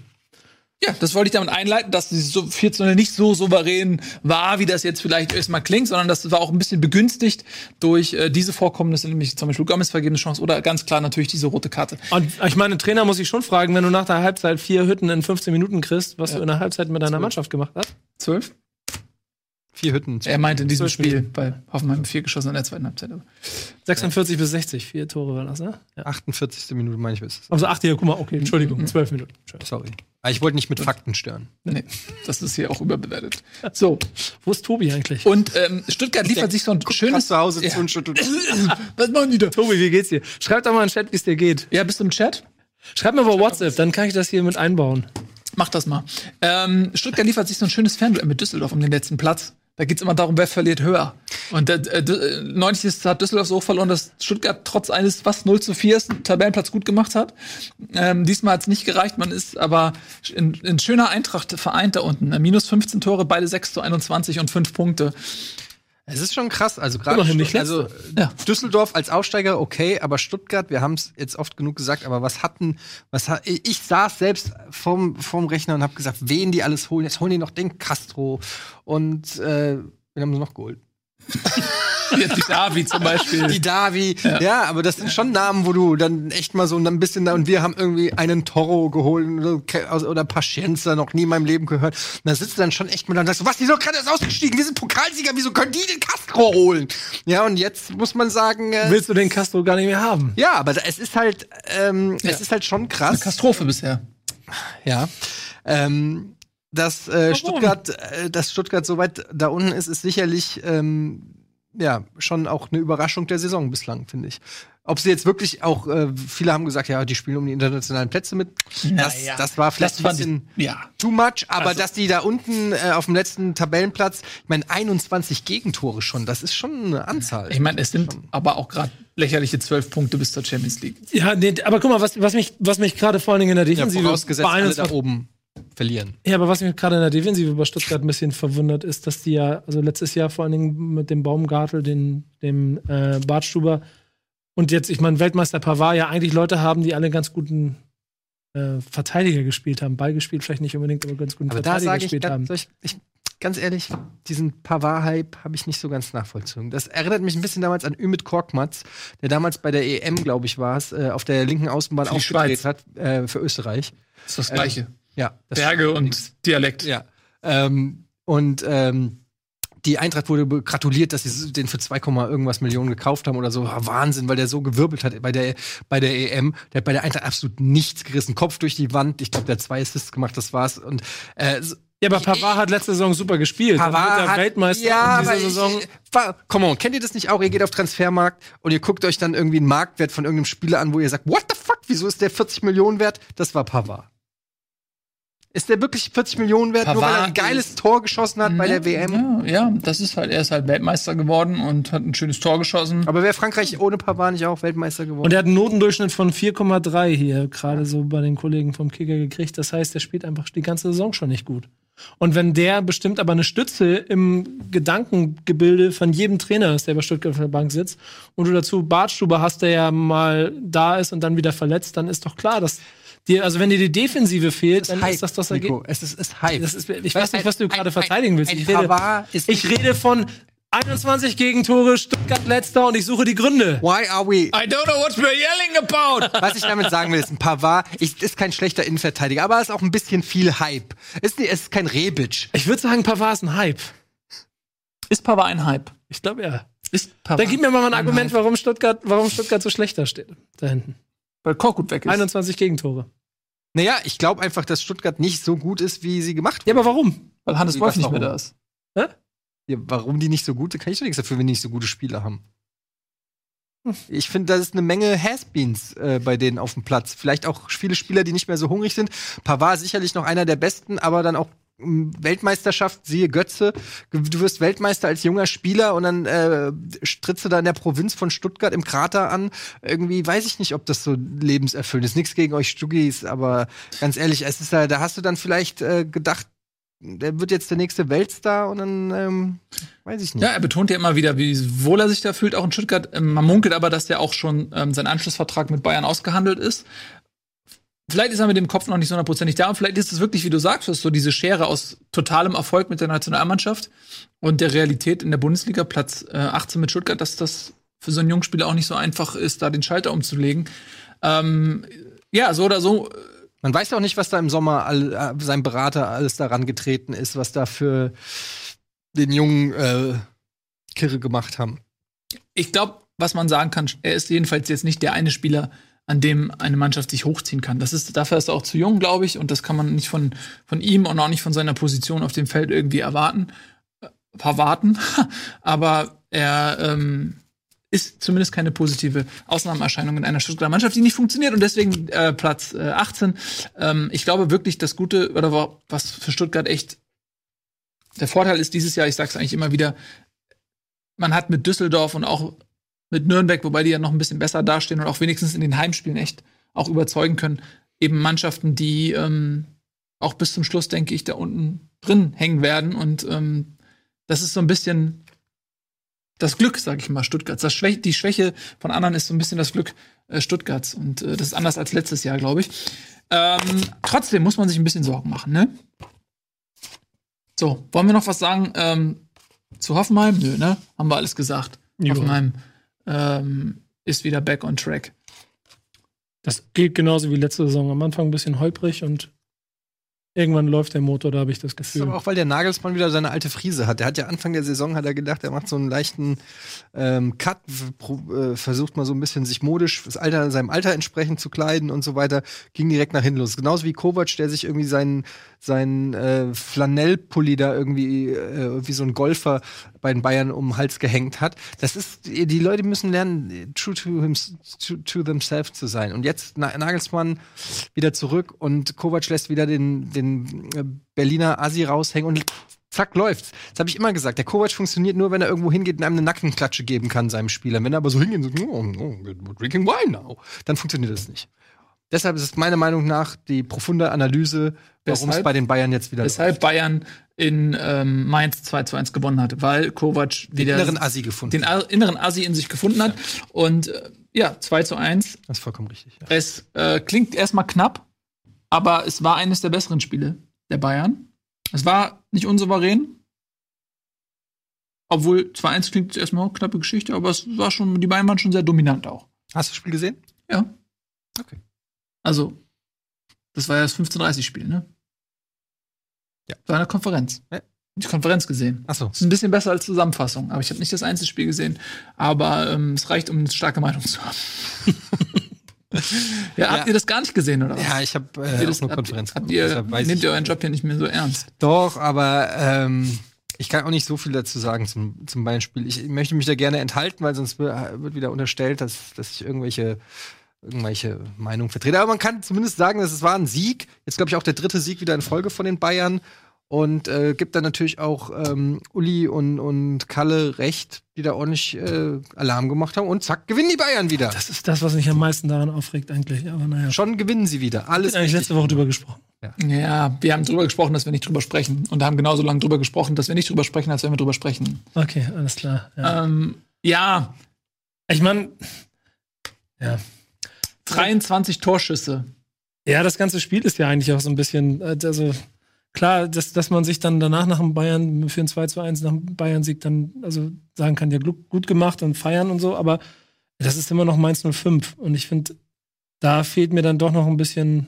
Ja, das wollte ich damit einleiten, dass die so 14 nicht so souverän war, wie das jetzt vielleicht erstmal klingt, sondern das war auch ein bisschen begünstigt durch äh, diese Vorkommnisse, nämlich zum Beispiel Gomez vergebene Chance oder ganz klar natürlich diese rote Karte. Und ich meine, Trainer muss ich schon fragen, wenn du nach der Halbzeit vier Hütten in 15 Minuten kriegst, was du in der Halbzeit mit deiner Mannschaft gemacht hast. Zwölf? Vier Hütten. Er meinte in diesem Spiel, weil Hoffenheim vier geschossen in der zweiten Halbzeit. Aber 46 bis 60, vier Tore waren das, ne? Ja. 48. Minute meine ich, ist es. Also 8 hier, guck mal, okay, Entschuldigung, 12 Minuten. Sorry. Aber ich wollte nicht mit Fakten stören. nee, das ist hier auch überbewertet. So, Wo ist Tobi eigentlich? und ähm, Stuttgart liefert sich so ein schönes zu Hause Ja. schüttelt. Was machen die da? Tobi, wie geht's dir? Schreib doch mal in den Chat, wie es dir geht. Ja, bist du im Chat? Schreib mir über WhatsApp, dann kann ich das hier mit einbauen. Mach das mal. Ähm, Stuttgart liefert sich so ein schönes Fernduell mit Düsseldorf um den letzten Platz. Da geht's immer darum, wer verliert höher. Und äh, äh, 90 ist, hat Düsseldorf so verloren, dass Stuttgart trotz eines fast 0 zu 4 einen Tabellenplatz gut gemacht hat. Ähm, diesmal hat's nicht gereicht, man ist aber in, in schöner Eintracht vereint da unten. Äh, Minus 15 Tore, beide 6 zu 21 und 5 Punkte. Es ist schon krass, also gerade also Ja. Düsseldorf als Aufsteiger okay, aber Stuttgart, wir haben es jetzt oft genug gesagt, aber was hatten, was hat, ich saß selbst vorm, vorm Rechner und habe gesagt, wen die alles holen. Jetzt holen die noch den Castro und äh, wen haben sie noch geholt? Jetzt die Davi zum Beispiel. Die Davi, ja. aber das sind schon Namen, wo du dann echt mal so ein bisschen da und wir haben irgendwie einen Toro geholt oder, also- oder Pacienza noch nie in meinem Leben gehört. Und da sitzt du dann schon echt mal da und sagst, so, was, die sind doch gerade erst ausgestiegen, wir sind Pokalsieger, wieso können die den Castro holen? Ja, und jetzt muss man sagen, äh, Willst du den Castro gar nicht mehr haben? ja, aber es ist halt, ähm, es ist halt schon krass. Katastrophe bisher. Ja. Ähm, dass äh, Stuttgart, äh, dass Stuttgart so weit da unten ist, ist sicherlich ähm, ja, schon auch eine Überraschung der Saison bislang, finde ich. Ob sie jetzt wirklich auch, äh, viele haben gesagt, ja, die spielen um die internationalen Plätze mit. Das, Naja, das war vielleicht das ein bisschen ich- ja. too much, aber Also- dass die da unten äh, auf dem letzten Tabellenplatz, ich meine, 21 Gegentore schon, das ist schon eine Anzahl. Ich meine, es sind aber auch gerade lächerliche zwölf Punkte bis zur Champions League. Ja, nee, aber guck mal, was, was mich, was mich gerade vor allen Dingen in der ja, Defensive vorausgesetzt, bei alle 21 da oben verlieren. Ja, aber was mich gerade in der Defensive bei Stuttgart ein bisschen verwundert ist, dass die ja, also letztes Jahr vor allen Dingen mit dem Baumgartel, den, dem äh, Bartstuber und jetzt, ich meine, Weltmeister Pavard ja eigentlich Leute haben, die alle ganz guten äh, Verteidiger gespielt haben. Ball gespielt vielleicht nicht unbedingt, aber ganz guten Aber da Verteidiger gespielt haben. ganz, soll ich, ich, ganz ehrlich, diesen Pavard-Hype habe ich nicht so ganz nachvollzogen. Das erinnert mich ein bisschen damals an Ümit Korkmaz, der damals bei der EM, glaube ich, war es, äh, auf der linken Außenbahn Schweiz. hat äh, für Österreich. Das ist das Gleiche. Ja, das Berge und Dialekt. Ja. Ähm, und ähm, die Eintracht wurde gratuliert, dass sie den für 2, Komma irgendwas Millionen gekauft haben oder so. Ah, Wahnsinn, weil der so gewirbelt hat bei der, bei der EM. Der hat bei der Eintracht absolut nichts gerissen. Kopf durch die Wand. Ich glaube, der hat zwei Assists gemacht, das war's. Und äh, Ja, aber Pavard hat letzte Saison super gespielt. Dann wird er hat, Weltmeister ja, in dieser Saison. Ich, come on, kennt ihr das nicht auch? Ihr geht auf Transfermarkt und ihr guckt euch dann irgendwie einen Marktwert von irgendeinem Spieler an, wo ihr sagt, what the fuck, wieso ist der 40 Millionen wert? Das war Pavard. Ist der wirklich 40 Millionen wert, nur weil er ein Pavard geiles ist- Tor geschossen hat bei Ja, der WM? Ja, ja, das ist halt, er ist halt Weltmeister geworden und hat ein schönes Tor geschossen. Aber wäre Frankreich ohne Pavard nicht auch Weltmeister geworden? Und er hat einen Notendurchschnitt von 4,3 hier, gerade so bei den Kollegen vom Kicker gekriegt. Das heißt, er spielt einfach die ganze Saison schon nicht gut. Und wenn der bestimmt aber eine Stütze im Gedankengebilde von jedem Trainer ist, der bei Stuttgart auf der Bank sitzt, und du dazu Bartstuber hast, der ja mal da ist und dann wieder verletzt, dann ist doch klar, dass dir, also wenn dir die Defensive fehlt, dann ist das das Nico. Ergebnis. Es ist, ist Hype. Das ist, ich weiß nicht, was du gerade verteidigen willst. Ich rede, ich rede von 21 Gegentore, Stuttgart letzter und ich suche die Gründe. Why are we? I don't know what we're yelling about. Was ich damit sagen will, ist ein Pavard ich, ist kein schlechter Innenverteidiger, aber ist auch ein bisschen viel Hype. Ist, ist kein Rebic. Ich würde sagen, Pavard ist ein Hype. Ist Pavard ein Hype? Ich glaube, ja. Ist Pavard Dann gib mir mal ein ein Argument, Hype? warum Stuttgart, warum Stuttgart so schlechter steht. Da hinten. Weil Korkut weg ist. 21 Gegentore. Naja, ich glaube einfach, dass Stuttgart nicht so gut ist, wie sie gemacht Ja, aber warum? weil Hannes Wolf nicht mehr da ist. Ja, warum die nicht so gute, kann ich doch nichts dafür, wenn die nicht so gute Spieler haben. Ich finde, da ist eine Menge Has-Beens äh, bei denen auf dem Platz. Vielleicht auch viele Spieler, die nicht mehr so hungrig sind. Pavard sicherlich noch einer der besten, aber dann auch Weltmeisterschaft, siehe Götze. Du wirst Weltmeister als junger Spieler und dann äh, trittst du da in der Provinz von Stuttgart im Krater an. Irgendwie weiß ich nicht, ob das so lebenserfüllend ist. Nichts gegen euch Stuggis, aber ganz ehrlich, es ist da, da hast du dann vielleicht äh, gedacht, der wird jetzt der nächste Weltstar und dann ähm, weiß ich nicht. Ja, er betont ja immer wieder, wie wohl er sich da fühlt, auch in Stuttgart. Ähm, Man munkelt aber, dass der auch schon ähm, sein Anschlussvertrag mit Bayern ausgehandelt ist. Vielleicht ist er mit dem Kopf noch nicht so hundertprozentig da und vielleicht ist es wirklich, wie du sagst, so diese Schere aus totalem Erfolg mit der Nationalmannschaft und der Realität in der Bundesliga, Platz äh, 18 mit Stuttgart, dass das für so einen jungen Spieler auch nicht so einfach ist, da den Schalter umzulegen. Ähm, ja, so oder so Man weiß ja auch nicht, was da im Sommer all, äh, sein Berater alles daran getreten ist, was da für den jungen äh, Kirre gemacht haben. ich glaube, was man sagen kann, er ist jedenfalls jetzt nicht der eine Spieler, an dem eine Mannschaft sich hochziehen kann. Das ist, dafür ist er auch zu jung, glaube ich, und das kann man nicht von, von ihm und auch nicht von seiner Position auf dem Feld irgendwie erwarten, äh, verwarten. Aber er ähm, ist zumindest keine positive Ausnahmeerscheinung in einer Stuttgarter Mannschaft, die nicht funktioniert und deswegen äh, Platz äh, 18. Ähm, ich glaube wirklich, das Gute oder wa- was für Stuttgart echt der Vorteil ist dieses Jahr, ich sage es eigentlich immer wieder, man hat mit Düsseldorf und auch mit Nürnberg, wobei die ja noch ein bisschen besser dastehen und auch wenigstens in den Heimspielen echt auch überzeugen können, eben Mannschaften, die ähm, auch bis zum Schluss, denke ich, da unten drin hängen werden. Und ähm, das ist so ein bisschen das Glück, sage ich mal, Stuttgarts. Das Schwäche, die Schwäche von anderen ist so ein bisschen das Glück äh, Stuttgarts. Und äh, das ist anders als letztes Jahr, glaube ich. Ähm, trotzdem muss man sich ein bisschen Sorgen machen, ne? So, wollen wir noch was sagen ähm, zu Hoffenheim? Nö, ne? Haben wir alles gesagt. Ja. Hoffenheim ähm, ist wieder back on track. Das gilt genauso wie letzte Saison. Am Anfang ein bisschen holprig und irgendwann läuft der Motor, da habe ich das Das ist Gefühl. aber auch, weil der Nagelsmann wieder seine alte Frise hat. Der hat ja Anfang der Saison hat er gedacht, er macht so einen leichten ähm, Cut, äh, versucht mal so ein bisschen sich modisch, das Alter, seinem Alter entsprechend zu kleiden und so weiter, ging direkt nach hinten los. Genauso wie Kovac, der sich irgendwie seinen, seinen äh, Flanellpulli da irgendwie, äh, wie so ein Golfer bei den Bayern um den Hals gehängt hat. Das ist, die Leute müssen lernen, true to, him, to, to themselves zu sein. Und jetzt Na- Nagelsmann wieder zurück und Kovac lässt wieder den, den äh, Berliner Asi raushängen und zack, läuft's. Das habe ich immer gesagt. Der Kovac funktioniert nur, wenn er irgendwo hingeht und einem eine Nackenklatsche geben kann, seinem Spieler. Wenn er aber so hingeht und so, oh, oh, drinking wine now, dann funktioniert das nicht. Deshalb ist es meiner Meinung nach die profunde Analyse, warum es bei den Bayern jetzt wieder Weshalb Bayern in ähm, Mainz 2 zu 1 gewonnen hat, weil Kovac den wieder inneren Assi gefunden den A- inneren Assi in sich gefunden hat. Und äh, ja, 2 zu 1. Das ist vollkommen richtig. Ja. Es äh, klingt erstmal knapp, aber es war eines der besseren Spiele der Bayern. Es war nicht unsouverän. Obwohl 2-1 klingt erstmal auch knappe Geschichte, aber es war schon, die Bayern waren schon sehr dominant auch. Hast du das Spiel gesehen? Ja. Okay. Also, das war ja das 15:30-Spiel, ne? Ja. War eine Konferenz. Ja. Die Konferenz gesehen. Achso. Das ist ein bisschen besser als Zusammenfassung, aber ich habe nicht das Einzelspiel gesehen. Aber ähm, es reicht, um eine starke Meinung zu haben. ja, habt Ja. ihr das gar nicht gesehen, oder was? Ja, ich habe Habt äh, ihr das, nur habt, Konferenz habt ihr, deshalb weiß nehmt ihr euren Job hier nicht mehr so ernst? Doch, aber ähm, ich kann auch nicht so viel dazu sagen zum, zum Bayern-Spiel. Ich möchte mich da gerne enthalten, weil sonst wird wird wieder unterstellt, dass, dass ich irgendwelche, irgendwelche Meinungen vertrete. Aber man kann zumindest sagen, dass es war ein Sieg. Jetzt glaube ich auch der dritte Sieg wieder in Folge von den Bayern. Und äh, gibt dann natürlich auch ähm, Uli und, und Kalle recht, die da ordentlich äh, Alarm gemacht haben. Und zack, gewinnen die Bayern wieder. Das ist das, was mich am meisten daran aufregt, eigentlich. Aber naja. Schon gewinnen sie wieder. Alles Ich eigentlich letzte Woche drüber gesprochen. Ja, wir haben drüber gesprochen, dass wir nicht drüber sprechen. Und haben genauso lange drüber gesprochen, dass wir nicht drüber sprechen, als wenn wir drüber sprechen. Okay, alles klar. Ja. Ähm, ja, Ich meine, ja. 23 Torschüsse. Ja, das ganze Spiel ist ja eigentlich auch so ein bisschen, äh, also klar, dass, dass man sich dann danach nach dem Bayern für ein 2 zu 1 nach dem Bayern-Sieg dann also sagen kann, ja, gut, gemacht und feiern und so, aber das ist immer noch Mainz 05 und ich finde, da fehlt mir dann doch noch ein bisschen,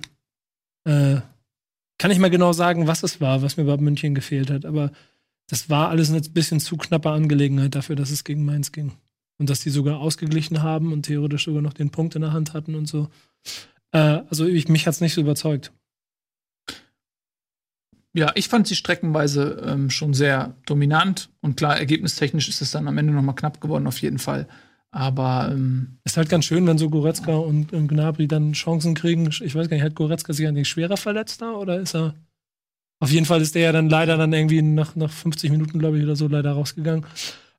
äh, kann ich mal genau sagen, was es war, was mir bei München gefehlt hat, aber das war alles eine bisschen zu knappe Angelegenheit dafür, dass es gegen Mainz ging. Und dass die sogar ausgeglichen haben und theoretisch sogar noch den Punkt in der Hand hatten und so. Äh, also ich, mich hat's nicht so überzeugt. Ja, ich fand sie streckenweise ähm, schon sehr dominant. Und klar, ergebnistechnisch ist es dann am Ende noch mal knapp geworden, auf jeden Fall. Aber ähm, Ist halt ganz schön, wenn so Goretzka und, und Gnabry dann Chancen kriegen. Ich weiß gar nicht, hat Goretzka sich eigentlich schwerer verletzt da oder ist er. Auf jeden Fall ist der ja dann leider dann irgendwie nach, nach 50 Minuten, glaube ich, oder so leider rausgegangen.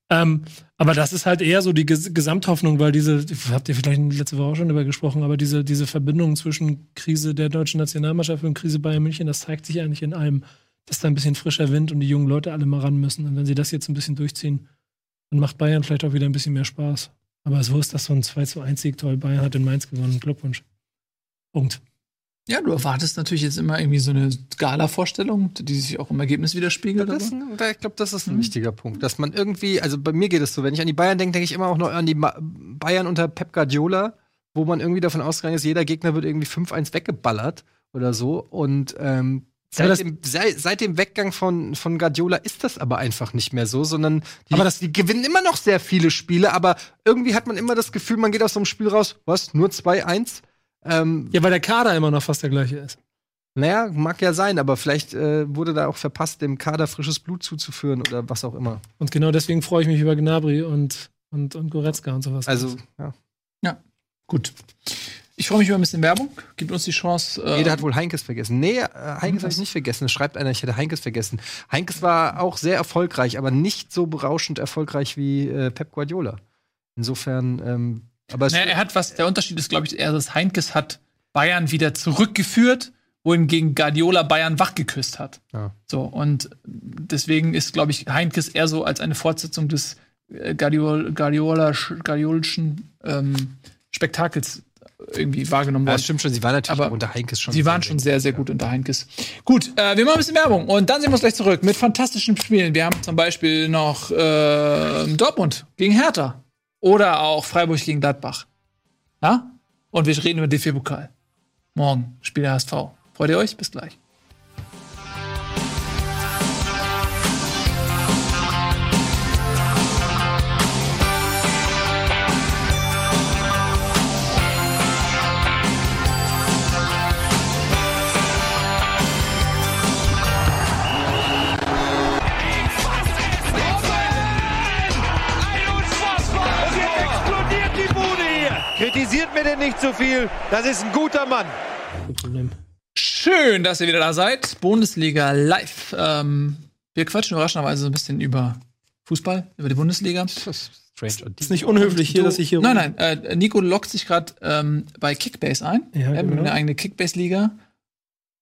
Ähm, aber das ist halt eher so die Ges Gesamthoffnung, weil diese, habt ihr vielleicht letzte Woche auch schon darüber gesprochen, aber diese, diese Verbindung zwischen Krise der deutschen Nationalmannschaft und Krise Bayern München, das zeigt sich eigentlich in allem, dass da ein bisschen frischer Wind und die jungen Leute alle mal ran müssen. Und wenn sie das jetzt ein bisschen durchziehen, dann macht Bayern vielleicht auch wieder ein bisschen mehr Spaß. Aber so ist das so ein 2 zu 1 Sieg. Toll, Bayern hat in Mainz gewonnen. Glückwunsch. Punkt. Ja, du erwartest natürlich jetzt immer irgendwie so eine Skala-Vorstellung, die sich auch im Ergebnis widerspiegelt. Das, aber- ist ein- ich glaube, das ist ein Mhm. wichtiger Punkt, dass man irgendwie, also bei mir geht es so, wenn ich an die Bayern denke, denke ich immer auch noch an die Ma Bayern unter Pep Guardiola, wo man irgendwie davon ausgegangen ist, jeder Gegner wird irgendwie 5-1 weggeballert oder so. Und ähm, seit, das- dem, seit, seit dem Weggang von, von Guardiola ist das aber einfach nicht mehr so, sondern die, Aber das- die gewinnen immer noch sehr viele Spiele, aber irgendwie hat man immer das Gefühl, man geht aus so einem Spiel raus, was, nur 2-1? Ähm, Ja, weil der Kader immer noch fast der gleiche ist. naja, mag ja sein, aber vielleicht äh, wurde da auch verpasst, dem Kader frisches Blut zuzuführen oder was auch immer. Und genau deswegen freue ich mich über Gnabry und, und, und Goretzka und sowas. Also, ja. Gut. Ich freue mich über ein bisschen Werbung. Gibt uns die Chance. Äh, Jeder hat wohl Heinkes vergessen. Nee, äh, Heinkes habe ich nicht vergessen. Es schreibt einer, ich hätte Heinkes vergessen. Heinkes war auch sehr erfolgreich, aber nicht so berauschend erfolgreich wie äh, Pep Guardiola. Insofern, ähm, aber naja, er hat was, der Unterschied ist, glaube ich, eher, dass Heinkes hat Bayern wieder zurückgeführt, wohingegen Guardiola Bayern wachgeküsst hat. Ja. So, und deswegen ist, glaube ich, Heinkes eher so als eine Fortsetzung des äh, Guardiol, Guardiola, Guardiolischen ähm, Spektakels irgendwie wahrgenommen ja, worden. das stimmt schon, sie waren natürlich Aber unter Heinkes schon. Sie waren schon sehr, sehr gut unter Heinkes. Gut, äh, wir machen ein bisschen Werbung und dann sehen wir uns gleich zurück mit fantastischen Spielen. Wir haben zum Beispiel noch äh, Dortmund gegen Hertha oder auch Freiburg gegen Gladbach. Ja? Und wir reden über DFB-Pokal. Morgen Spiel der HSV. Freut ihr euch? Bis gleich. Mir denn nicht zu viel. Das ist ein guter Mann. Schön, dass ihr wieder da seid. Bundesliga live. Ähm, wir quatschen überraschenderweise so ein bisschen über Fußball, über die Bundesliga. Strange. Ist nicht unhöflich hier, dass ich hier. Nein, nein. Äh, Nico lockt sich gerade ähm, bei Kickbase ein. Ja, genau. eine eigene Kickbase-Liga.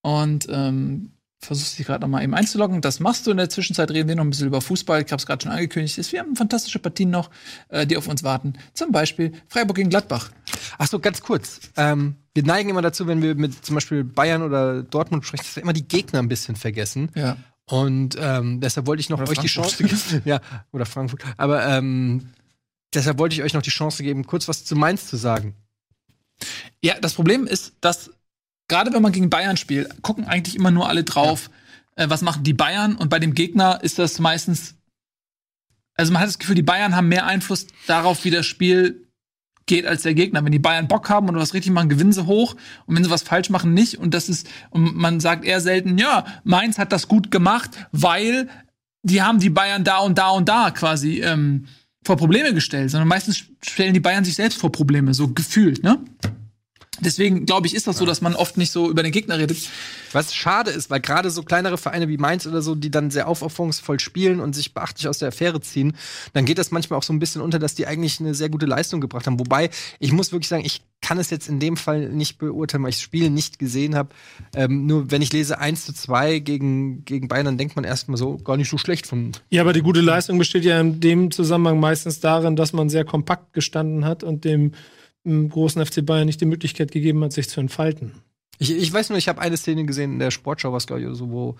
Und ähm, versuchst dich gerade noch mal eben einzuloggen. Das machst du in der Zwischenzeit. Reden wir noch ein bisschen über Fußball. Ich habe es gerade schon angekündigt. Wir haben fantastische Partien noch, äh, die auf uns warten. Zum Beispiel Freiburg gegen Gladbach. Ach so, ganz kurz. Ähm, wir neigen immer dazu, wenn wir mit zum Beispiel Bayern oder Dortmund sprechen, dass wir immer die Gegner ein bisschen vergessen. Ja. Und ähm, deshalb wollte ich noch Oder euch die Frankfurt. Chance geben. ja, oder Frankfurt. Aber ähm, deshalb wollte ich euch noch die Chance geben, kurz was zu Mainz zu sagen. Ja, das Problem ist, dass gerade wenn man gegen Bayern spielt, gucken eigentlich immer nur alle drauf, äh, was machen die Bayern und bei dem Gegner ist das meistens also man hat das Gefühl, die Bayern haben mehr Einfluss darauf, wie das Spiel geht als der Gegner. Wenn die Bayern Bock haben und was richtig machen, gewinnen sie hoch und wenn sie was falsch machen, nicht und das ist und man sagt eher selten, ja, Mainz hat das gut gemacht, weil die haben die Bayern da und da und da quasi ähm, vor Probleme gestellt, sondern meistens stellen die Bayern sich selbst vor Probleme, so gefühlt, ne? Deswegen glaube ich, ist das so, dass man oft nicht so über den Gegner redet. Was schade ist, weil gerade so kleinere Vereine wie Mainz oder so, die dann sehr aufopferungsvoll spielen und sich beachtlich aus der Affäre ziehen, dann geht das manchmal auch so ein bisschen unter, dass die eigentlich eine sehr gute Leistung gebracht haben. Wobei, ich muss wirklich sagen, ich kann es jetzt in dem Fall nicht beurteilen, weil ich das Spiel nicht gesehen habe. Ähm, nur wenn ich lese 1 zu 2 gegen, gegen Bayern, dann denkt man erstmal so, gar nicht so schlecht von. Ja, aber die gute Leistung besteht ja in dem Zusammenhang meistens darin, dass man sehr kompakt gestanden hat und dem ähm, großen FC Bayern nicht die Möglichkeit gegeben hat, sich zu entfalten. Ich, ich weiß nur, ich habe eine Szene gesehen in der Sportschau, was glaube ich, so, wo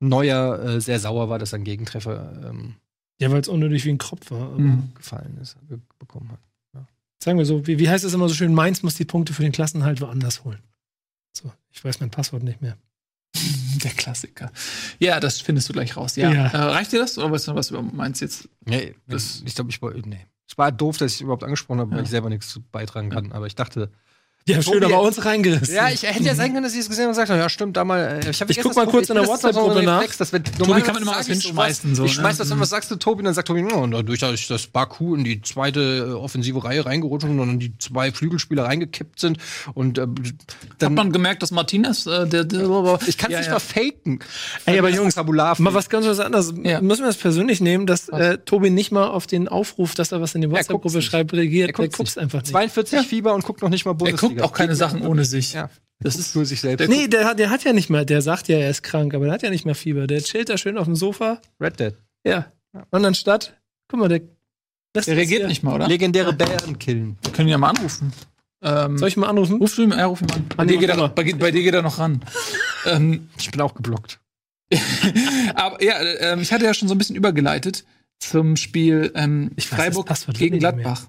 Neuer äh, sehr sauer war, dass er einen Gegentreffer ähm, Ja, weil es unnötig wie ein Kropf war. Aber Mhm. gefallen ist, be bekommen hat. Sagen wir so, wie, wie heißt es immer so schön, Mainz muss die Punkte für den Klassenhalt woanders holen. So, ich weiß mein Passwort nicht mehr. Der Klassiker. Ja, das findest du gleich raus. Ja. Ja. Äh, reicht dir das? Oder weißt du, was du meinst jetzt? Nee, das, ich glaube, ich wollte. Nee. Es war doof, dass ich überhaupt angesprochen habe, weil Ja. ich selber nichts beitragen kann. Aber ich dachte. Ja, Tobi- schön, aber uns reingerissen. Ja, ich hätte ja sein können, dass ich es gesehen habe und gesagt habe, ja, stimmt, da mal. äh, Ich, Ich guck mal kurz Tobi- in der WhatsApp-Gruppe nach. Reflex, dass wenn- kann normalerweise man immer was ich hinschmeißen, so, Ich schmeiß ne? das, was sagst du, Tobi? Und dann sagt Tobi, ja, und dadurch, dass ich das Baku in die zweite äh, offensive Reihe reingerutscht und dann die zwei Flügelspieler reingekippt sind. Und äh, Hat dann. man gemerkt, dass Martinez, äh, der, der Ich kann es ja, nicht ja. mal faken. Ey, aber Jungs, Vokabular Mal was ganz was anderes. Ja. Müssen wir das persönlich nehmen, dass äh, Tobi nicht mal auf den Aufruf, dass er was in die WhatsApp-Gruppe schreibt, reagiert. Er guckt einfach nicht. 42 Fieber und guckt noch nicht mal Bundesliga. Guckt auch keine Sachen ohne sich. Ja. Das ist nur sich selbst. Nee, der hat, der hat ja nicht mehr, der sagt ja, er ist krank, aber der hat ja nicht mehr Fieber. Der chillt da schön auf dem Sofa. Red Dead. Ja. Und anstatt, guck mal, der. Der reagiert nicht mal, oder? Legendäre Bären killen. Wir können ihn ja mal anrufen. Ähm, Soll ich mal anrufen? ruf ihn, ja, ruf ihn an. Bei, dir geht er, bei, bei dir geht er noch ran. ähm, Ich bin auch geblockt. aber ja, ähm, ich hatte ja schon so ein bisschen übergeleitet zum Spiel ähm, Ich weiß Freiburg Passwort gegen. Gladbach.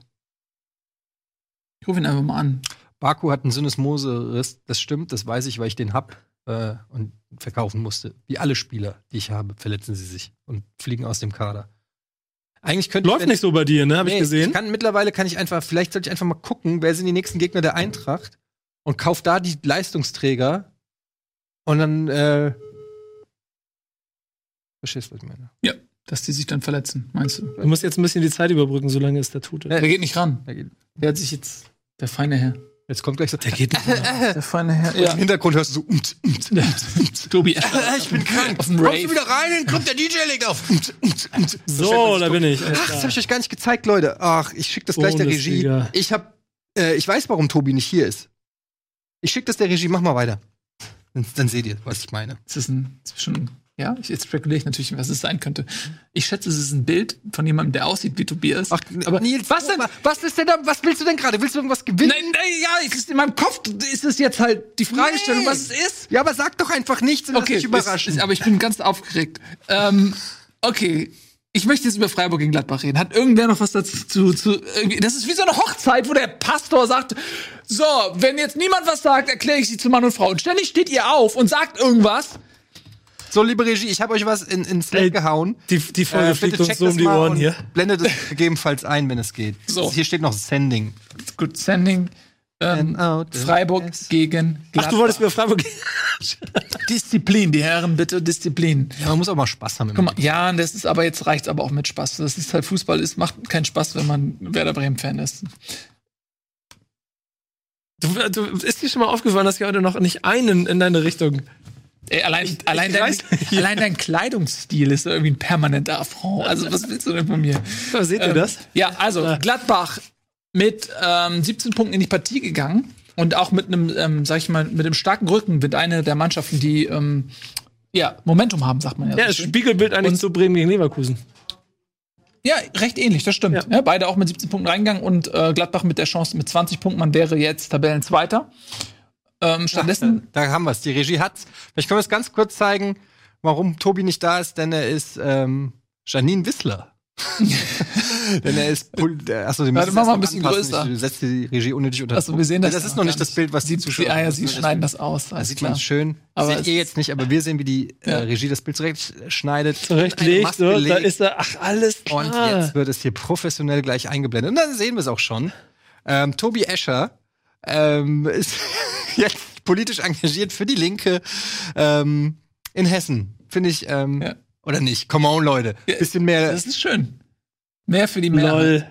Ich rufe ihn einfach mal an. Baku hat einen Syndesmose-Riss, das stimmt, das weiß ich, weil ich den hab äh, und verkaufen musste. Wie alle Spieler, die ich habe, verletzen sie sich und fliegen aus dem Kader. Eigentlich könnte Läuft wenn- nicht so bei dir, ne? Hab ich Nee, gesehen. Ich kann, mittlerweile kann ich einfach, vielleicht sollte ich einfach mal gucken, wer sind die nächsten Gegner der Eintracht und kauf da die Leistungsträger und dann, äh, verstehst du, was ich meine? Dass die sich dann verletzen, meinst du? du musst jetzt ein bisschen die Zeit überbrücken, solange es da tut. Der geht nicht ran. Geht- Der hat sich jetzt. Der feine Herr. Jetzt kommt gleich so, Der geht nicht feine Herr. und im Hintergrund hörst du so, umt, umt, umt. Tobi. ich bin krank. Auf dem Kommst du wieder rein, dann kommt der DJ legt auf. Umt, umt, umt. So, da bin ich. Ach, das habe ich euch gar nicht gezeigt, Leute. Ach, ich schicke das gleich der Regie. Ich hab, äh, ich weiß, warum Tobi nicht hier ist. Ich schicke das der Regie, mach mal weiter. Dann, dann seht ihr, was ich meine. Es ist ein zwischen. Ja, ich, jetzt spekuliere ich natürlich, was es sein könnte. Ich schätze, es ist ein Bild von jemandem, der aussieht wie Tobias. Ach, aber Nils, was denn? Was ist denn da, was willst du denn gerade? Willst du irgendwas gewinnen? Nein, nein, ja, ist in meinem Kopf ist es jetzt halt die Fragestellung, Nee. was es ist. Ja, aber sag doch einfach nichts und lass dich überraschen. Ist, ist, aber ich bin ganz aufgeregt. ähm, okay. Ich möchte jetzt über Freiburg gegen Gladbach reden. Hat irgendwer noch was dazu zu, das ist wie so eine Hochzeit, wo der Pastor sagt, so, wenn jetzt niemand was sagt, erkläre ich sie zu Mann und Frau. Und ständig steht ihr auf und sagt irgendwas. So, liebe Regie, ich habe euch was in, in Slack Ey, gehauen. Die, die Folge Äh, fliegt bitte uns checkt so das um die mal Ohren und hier. Blendet es gegebenenfalls ein, wenn es geht. So. Hier steht noch Sending. Gut, Sending. Ähm, Freiburg is- gegen Ach, Gladbach. du wolltest über Freiburg. Disziplin, die Herren, bitte Disziplin. Ja, man muss auch mal Spaß haben. im Guck mal, ja, das ist aber jetzt reicht's aber auch mit Spaß. Das ist halt Fußball, ist macht keinen Spaß, wenn man Werder Bremen Fan ist. Du, du, ist dir schon mal aufgefallen, dass ich heute noch nicht einen in deine Richtung. Ey, allein, allein, dein, weiß allein dein Kleidungsstil ist irgendwie ein permanenter Affront. Also, was willst du denn von mir? So, seht ihr Ähm, das? Ja, also Gladbach mit ähm, 17 Punkten in die Partie gegangen und auch mit einem, ähm, sag ich mal, mit einem starken Rücken mit einer der Mannschaften, die ähm, ja Momentum haben, sagt man ja. Ja, so das schön. Spiegelbild eigentlich Und- zu Bremen gegen Leverkusen. ja, recht ähnlich, das stimmt. Ja. Ja. beide auch mit 17 Punkten reingegangen und äh, Gladbach mit der Chance mit 20 Punkten, man wäre jetzt Tabellenzweiter. Ähm, stattdessen, Da haben wir es. Die Regie hat's. Vielleicht können wir es ganz kurz zeigen, warum Tobi nicht da ist, denn er ist ähm, Janine Wissler. denn er ist. Achso, die Warte, mach mal ein bisschen anpassen. größer. Du setzt die Regie unnötig unter also Druck. wir sehen das. Das ist noch nicht das Bild, was die Zuschauer. Ah ja, das sie schneiden das aus. Da alles sieht man schön. Aber Seht ihr jetzt nicht, aber wir sehen, wie die äh, Regie das Bild zurecht schneidet. Zurechtlegt, so, da ist er, ach, alles Und klar. jetzt wird es hier professionell gleich eingeblendet. Und dann sehen wir es auch schon. Ähm, Tobi Escher ähm, ist jetzt politisch engagiert für die Linke ähm, in Hessen. Finde ich, ähm, Ja. oder nicht? Come on, Leute. Ja, Bisschen mehr. Das ist schön. Mehr für die Mehrheit, Lol.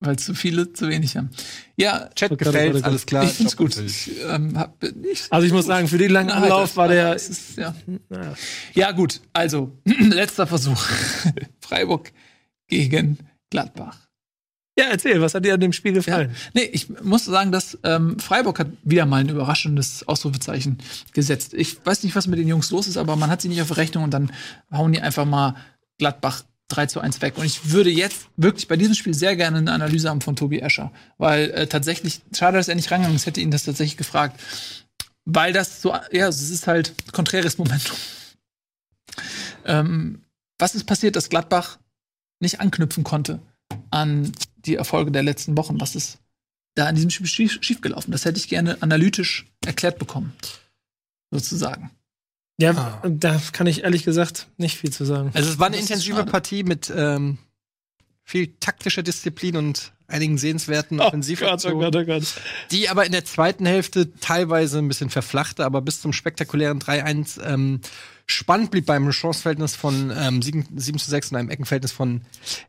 weil zu viele zu wenig haben. Ja, Chat gefällt, alles klar. ich find's gut. Ich, ähm, hab nicht Also ich muss sagen, für den langen Anlauf war der. ist, ja. Naja. ja, gut. Also, letzter Versuch. Freiburg gegen Gladbach. Ja, erzähl, was hat dir an dem Spiel Ja. gefallen? Nee, ich muss sagen, dass ähm, Freiburg hat wieder mal ein überraschendes Ausrufezeichen gesetzt. Ich weiß nicht, was mit den Jungs los ist, aber man hat sie nicht auf Rechnung und dann hauen die einfach mal Gladbach 3 zu 1 weg. Und ich würde jetzt wirklich bei diesem Spiel sehr gerne eine Analyse haben von Tobi Escher. Weil äh, tatsächlich, schade, dass er nicht rangegangen ist, hätte ihn das tatsächlich gefragt. Weil das so, ja, es ist halt konträres Momentum. Ähm, was ist passiert, dass Gladbach nicht anknüpfen konnte an die Erfolge der letzten Wochen? Was ist da in diesem Spiel schief, schiefgelaufen? Das hätte ich gerne analytisch erklärt bekommen. Sozusagen. Ja, Ah. da kann ich ehrlich gesagt nicht viel zu sagen. Also es war eine Das intensive. Partie mit ähm, viel taktischer Disziplin und einigen sehenswerten Oh Gott, oh Offensivaktionen. Gott, oh Gott. die aber in der zweiten Hälfte teilweise ein bisschen verflachte, aber bis zum spektakulären 3-1 ähm, spannend blieb beim Chanceverhältnis von ähm, 7, 7 zu 6 und einem Eckenverhältnis von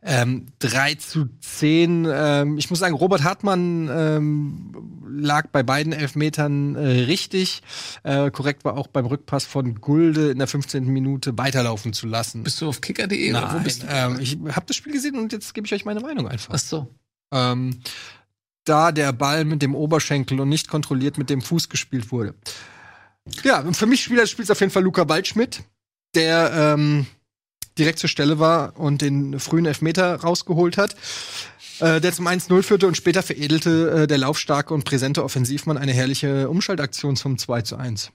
ähm, 3 zu 10. Ähm, ich muss sagen, Robert Hartmann ähm, lag bei beiden Elfmetern äh, richtig. Äh, korrekt war auch beim Rückpass von Gulde in der 15. Minute weiterlaufen zu lassen. Bist du auf kicker.de oder wo bist du? ähm, ich habe das Spiel gesehen und jetzt gebe ich euch meine Meinung einfach. Ach so. Ähm, da der Ball mit dem Oberschenkel und nicht kontrolliert mit dem Fuß gespielt wurde. Ja, für mich des Spiels auf jeden Fall Luca Waldschmidt, der ähm, direkt zur Stelle war und den frühen Elfmeter rausgeholt hat. Äh, der zum 1-0 führte und später veredelte äh, der laufstarke und präsente Offensivmann eine herrliche Umschaltaktion zum 2-1.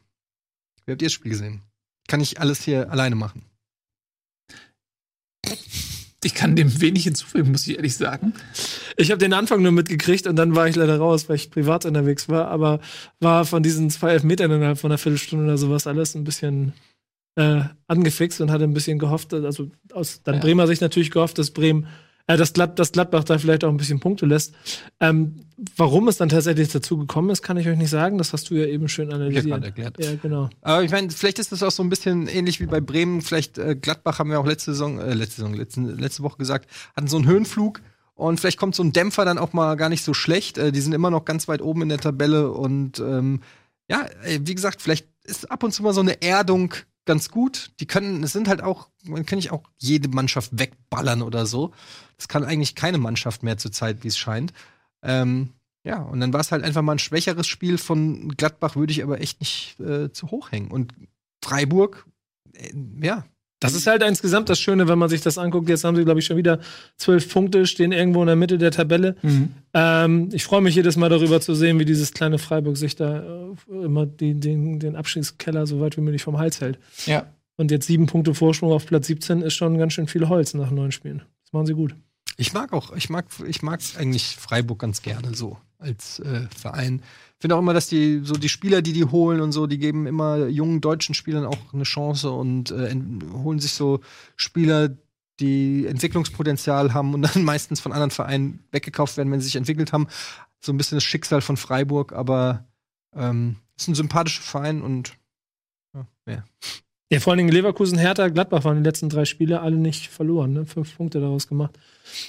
Wie habt ihr das Spiel gesehen? Kann ich alles hier alleine machen? Ich kann dem wenig hinzufügen, muss ich ehrlich sagen. Ich habe den Anfang nur mitgekriegt und dann war ich leider raus, weil ich privat unterwegs war. Aber war von diesen zwei Elfmetern innerhalb von einer Viertelstunde oder sowas alles ein bisschen äh, angefixt und hatte ein bisschen gehofft, also aus dann Ja. Bremer Sicht natürlich gehofft, dass Bremen, äh, dass, Glad, dass Gladbach da vielleicht auch ein bisschen Punkte lässt. Ähm, warum es dann tatsächlich dazu gekommen ist, kann ich euch nicht sagen. Das hast du ja eben schön analysiert. gerade erklärt. Ja, genau. Aber ich meine, vielleicht ist das auch so ein bisschen ähnlich wie bei Bremen. Vielleicht äh, Gladbach haben wir auch letzte Saison, äh, letzte Saison, letzte, letzte Woche gesagt, hatten so einen Höhenflug. Und vielleicht kommt so ein Dämpfer dann auch mal gar nicht so schlecht. Äh, die sind immer noch ganz weit oben in der Tabelle. Und ähm, ja, äh, wie gesagt, vielleicht ist ab und zu mal so eine Erdung ganz gut. Die können, es sind halt auch, man kann nicht auch jede Mannschaft wegballern oder so. Das kann eigentlich keine Mannschaft mehr zurzeit, wie es scheint. Ähm, ja, und dann war es halt einfach mal ein schwächeres Spiel von Gladbach, würde ich aber echt nicht äh, zu hoch hängen. Und Freiburg, äh, ja, Das ist halt insgesamt das Schöne, wenn man sich das anguckt. Jetzt haben sie, glaube ich, schon wieder zwölf Punkte, stehen irgendwo in der Mitte der Tabelle. Ähm, ich freue mich jedes Mal darüber zu sehen, wie dieses kleine Freiburg sich da äh, immer die, den, den Abstiegskeller so weit wie möglich vom Hals hält. Ja. Und jetzt sieben Punkte Vorsprung auf Platz 17 ist schon ganz schön viel Holz nach neun Spielen. Das machen sie gut. Ich mag auch, ich mag, ich mag eigentlich Freiburg ganz gerne so als äh, Verein. Ich finde auch immer, dass die so die Spieler, die die holen und so, die geben immer jungen deutschen Spielern auch eine Chance und äh, holen sich so Spieler, die Entwicklungspotenzial haben und dann meistens von anderen Vereinen weggekauft werden, wenn sie sich entwickelt haben. So ein bisschen das Schicksal von Freiburg, aber ähm, ist ein sympathischer Verein und ja, ja. Ja, vor allen Dingen Leverkusen, Hertha, Gladbach waren die letzten drei Spiele alle nicht verloren. Ne? Fünf Punkte daraus gemacht.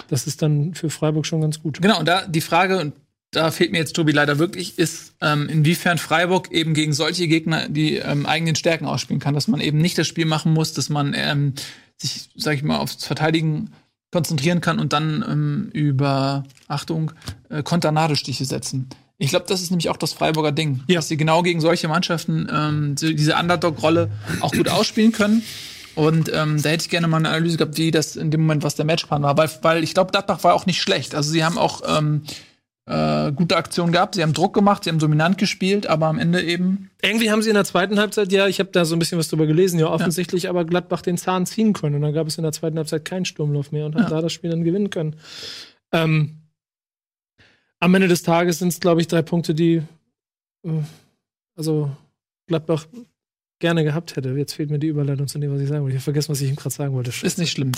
Das ist dann für Freiburg schon ganz gut. Genau, und da die Frage, und da fehlt mir jetzt Tobi leider wirklich, ist, ähm, inwiefern Freiburg eben gegen solche Gegner die ähm, eigenen Stärken ausspielen kann, dass man eben nicht das Spiel machen muss, dass man ähm, sich, sag ich mal, aufs Verteidigen konzentrieren kann und dann ähm, über, Achtung, äh, Konternadelstiche setzen. Ich glaube, das ist nämlich auch das Freiburger Ding, Ja. dass sie genau gegen solche Mannschaften ähm, diese Underdog-Rolle auch gut ausspielen können. Und ähm, da hätte ich gerne mal eine Analyse gehabt, wie das in dem Moment, was der Matchplan war. Weil, weil ich glaube, Gladbach war auch nicht schlecht. Also sie haben auch ähm, äh, gute Aktionen gehabt, sie haben Druck gemacht, sie haben dominant gespielt, aber am Ende eben Irgendwie haben sie in der zweiten Halbzeit, ja, ich habe da so ein bisschen was drüber gelesen, ja, offensichtlich aber Gladbach den Zahn ziehen können. Und dann gab es in der zweiten Halbzeit keinen Sturmlauf mehr und Ja. hat da das Spiel dann gewinnen können. Ähm, am Ende des Tages sind es, glaube ich, drei Punkte, die äh, also Gladbach gerne gehabt hätte. Jetzt fehlt mir die Überleitung zu dem, was ich sagen wollte. Ich habe vergessen, was ich ihm gerade sagen wollte. ist nicht schlimm.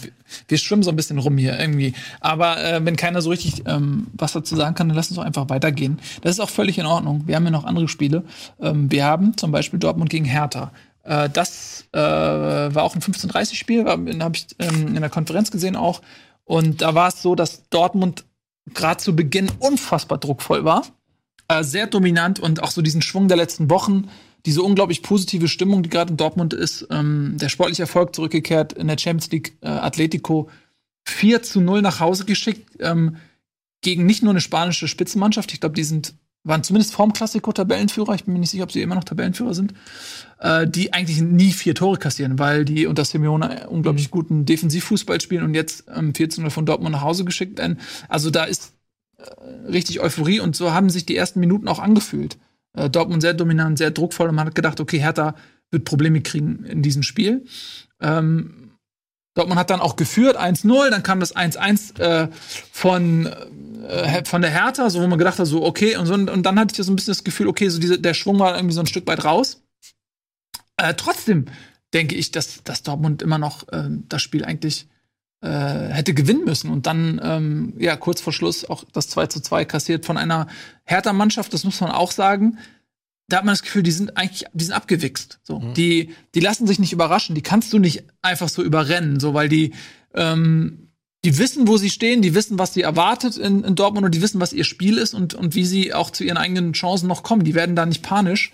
Wir- schwimmen so ein bisschen rum hier irgendwie. Aber äh, wenn keiner so richtig ähm, was dazu sagen kann, dann lass uns doch einfach weitergehen. Das ist auch völlig in Ordnung. Wir haben ja noch andere Spiele. Ähm, wir haben zum Beispiel Dortmund gegen Hertha. Äh, das äh, war auch ein 15:30-Spiel, habe ich ähm, in der Konferenz gesehen auch. Und da war es so, dass Dortmund gerade zu Beginn unfassbar druckvoll war. Äh, sehr dominant und auch so diesen Schwung der letzten Wochen, diese unglaublich positive Stimmung, die gerade in Dortmund ist, ähm, der sportliche Erfolg zurückgekehrt in der Champions League äh, Atletico 4 zu 0 nach Hause geschickt, ähm, gegen nicht nur eine spanische Spitzenmannschaft, ich glaube, die sind, waren zumindest vorm Klassiko Tabellenführer, ich bin mir nicht sicher, ob sie immer noch Tabellenführer sind, äh, die eigentlich nie vier Tore kassieren, weil die unter Simeone unglaublich guten Defensivfußball spielen und jetzt ähm, 4 zu 0 von Dortmund nach Hause geschickt werden. Also da ist äh, richtig Euphorie und so haben sich die ersten Minuten auch angefühlt. Äh, Dortmund sehr dominant, sehr druckvoll und man hat gedacht, okay, Hertha wird Probleme kriegen in diesem Spiel. Ähm, Dortmund hat dann auch geführt, 1-0, dann kam das 1-1 äh, von, äh, von der Hertha, so wo man gedacht hat, so okay, und, so, und dann hatte ich so ein bisschen das Gefühl, okay, so diese, der Schwung war irgendwie so ein Stück weit raus. Äh, trotzdem denke ich, dass, dass Dortmund immer noch ähm, das Spiel eigentlich äh, hätte gewinnen müssen und dann ähm, ja kurz vor Schluss auch das 2 zu 2 kassiert von einer Hertha-Mannschaft, das muss man auch sagen. Da hat man das Gefühl, die sind eigentlich, die sind abgewichst. So. Die, die lassen sich nicht überraschen, die kannst du nicht einfach so überrennen, so weil die, ähm, die wissen, wo sie stehen, die wissen, was sie erwartet in, in Dortmund und die wissen, was ihr Spiel ist und, und wie sie auch zu ihren eigenen Chancen noch kommen. Die werden da nicht panisch.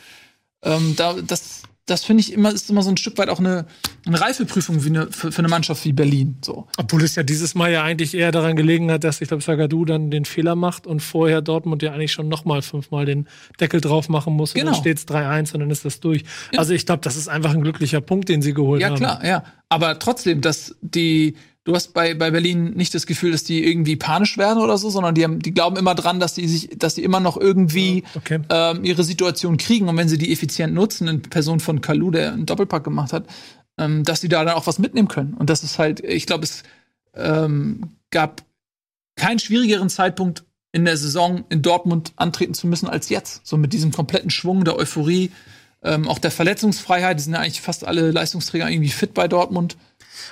Ähm, da, das, das finde ich immer, ist immer so ein Stück weit auch eine, eine Reifeprüfung wie eine, für, für eine Mannschaft wie Berlin. So. Obwohl es ja dieses Mal ja eigentlich eher daran gelegen hat, dass ich glaube, Sagadu dann den Fehler macht und vorher Dortmund ja eigentlich schon nochmal fünfmal den Deckel drauf machen muss. Und Genau. dann steht es 3-1 und dann ist das durch. Also ich glaube, das ist einfach ein glücklicher Punkt, den sie geholt Ja, haben. klar, ja. Aber trotzdem, dass die, du hast bei, bei Berlin nicht das Gefühl, dass die irgendwie panisch werden oder so, sondern die, haben, die glauben immer dran, dass die sich, dass die immer noch irgendwie Okay. ähm, ihre Situation kriegen und wenn sie die effizient nutzen, in Person von Kalu, der einen Doppelpack gemacht hat, ähm, dass sie da dann auch was mitnehmen können. Und das ist halt, ich glaube, es ähm, gab keinen schwierigeren Zeitpunkt in der Saison in Dortmund antreten zu müssen als jetzt. So mit diesem kompletten Schwung der Euphorie, ähm, auch der Verletzungsfreiheit. Die sind ja eigentlich fast alle Leistungsträger irgendwie fit bei Dortmund.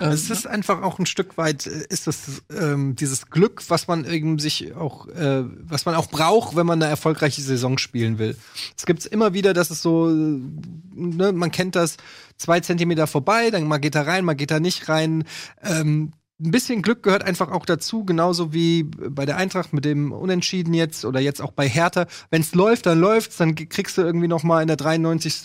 Ähm, Es ist einfach auch ein Stück weit, äh, ist das ähm, dieses Glück, was man eben sich auch, äh, was man auch braucht, wenn man eine erfolgreiche Saison spielen will. Es gibt immer wieder, dass es so, äh, ne, man kennt das, zwei Zentimeter vorbei, dann mal geht er rein, mal geht er nicht rein. Ähm, ein bisschen Glück gehört einfach auch dazu, genauso wie bei der Eintracht mit dem Unentschieden jetzt oder jetzt auch bei Hertha. Wenn es läuft, dann läuft's, dann kriegst du irgendwie noch mal in der 93.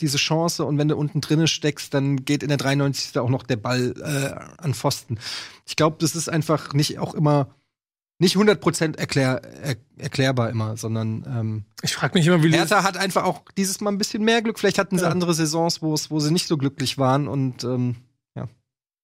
diese Chance und wenn du unten drinnen steckst, dann geht in der 93. auch noch der Ball äh, an Pfosten. Ich glaube, das ist einfach nicht auch immer nicht 100% erklär, er, erklärbar immer, sondern ähm, Ich frage mich immer, wie Hertha hat einfach auch dieses Mal ein bisschen mehr Glück. Vielleicht hatten sie Ja. andere Saisons, wo es, wo sie nicht so glücklich waren und ähm,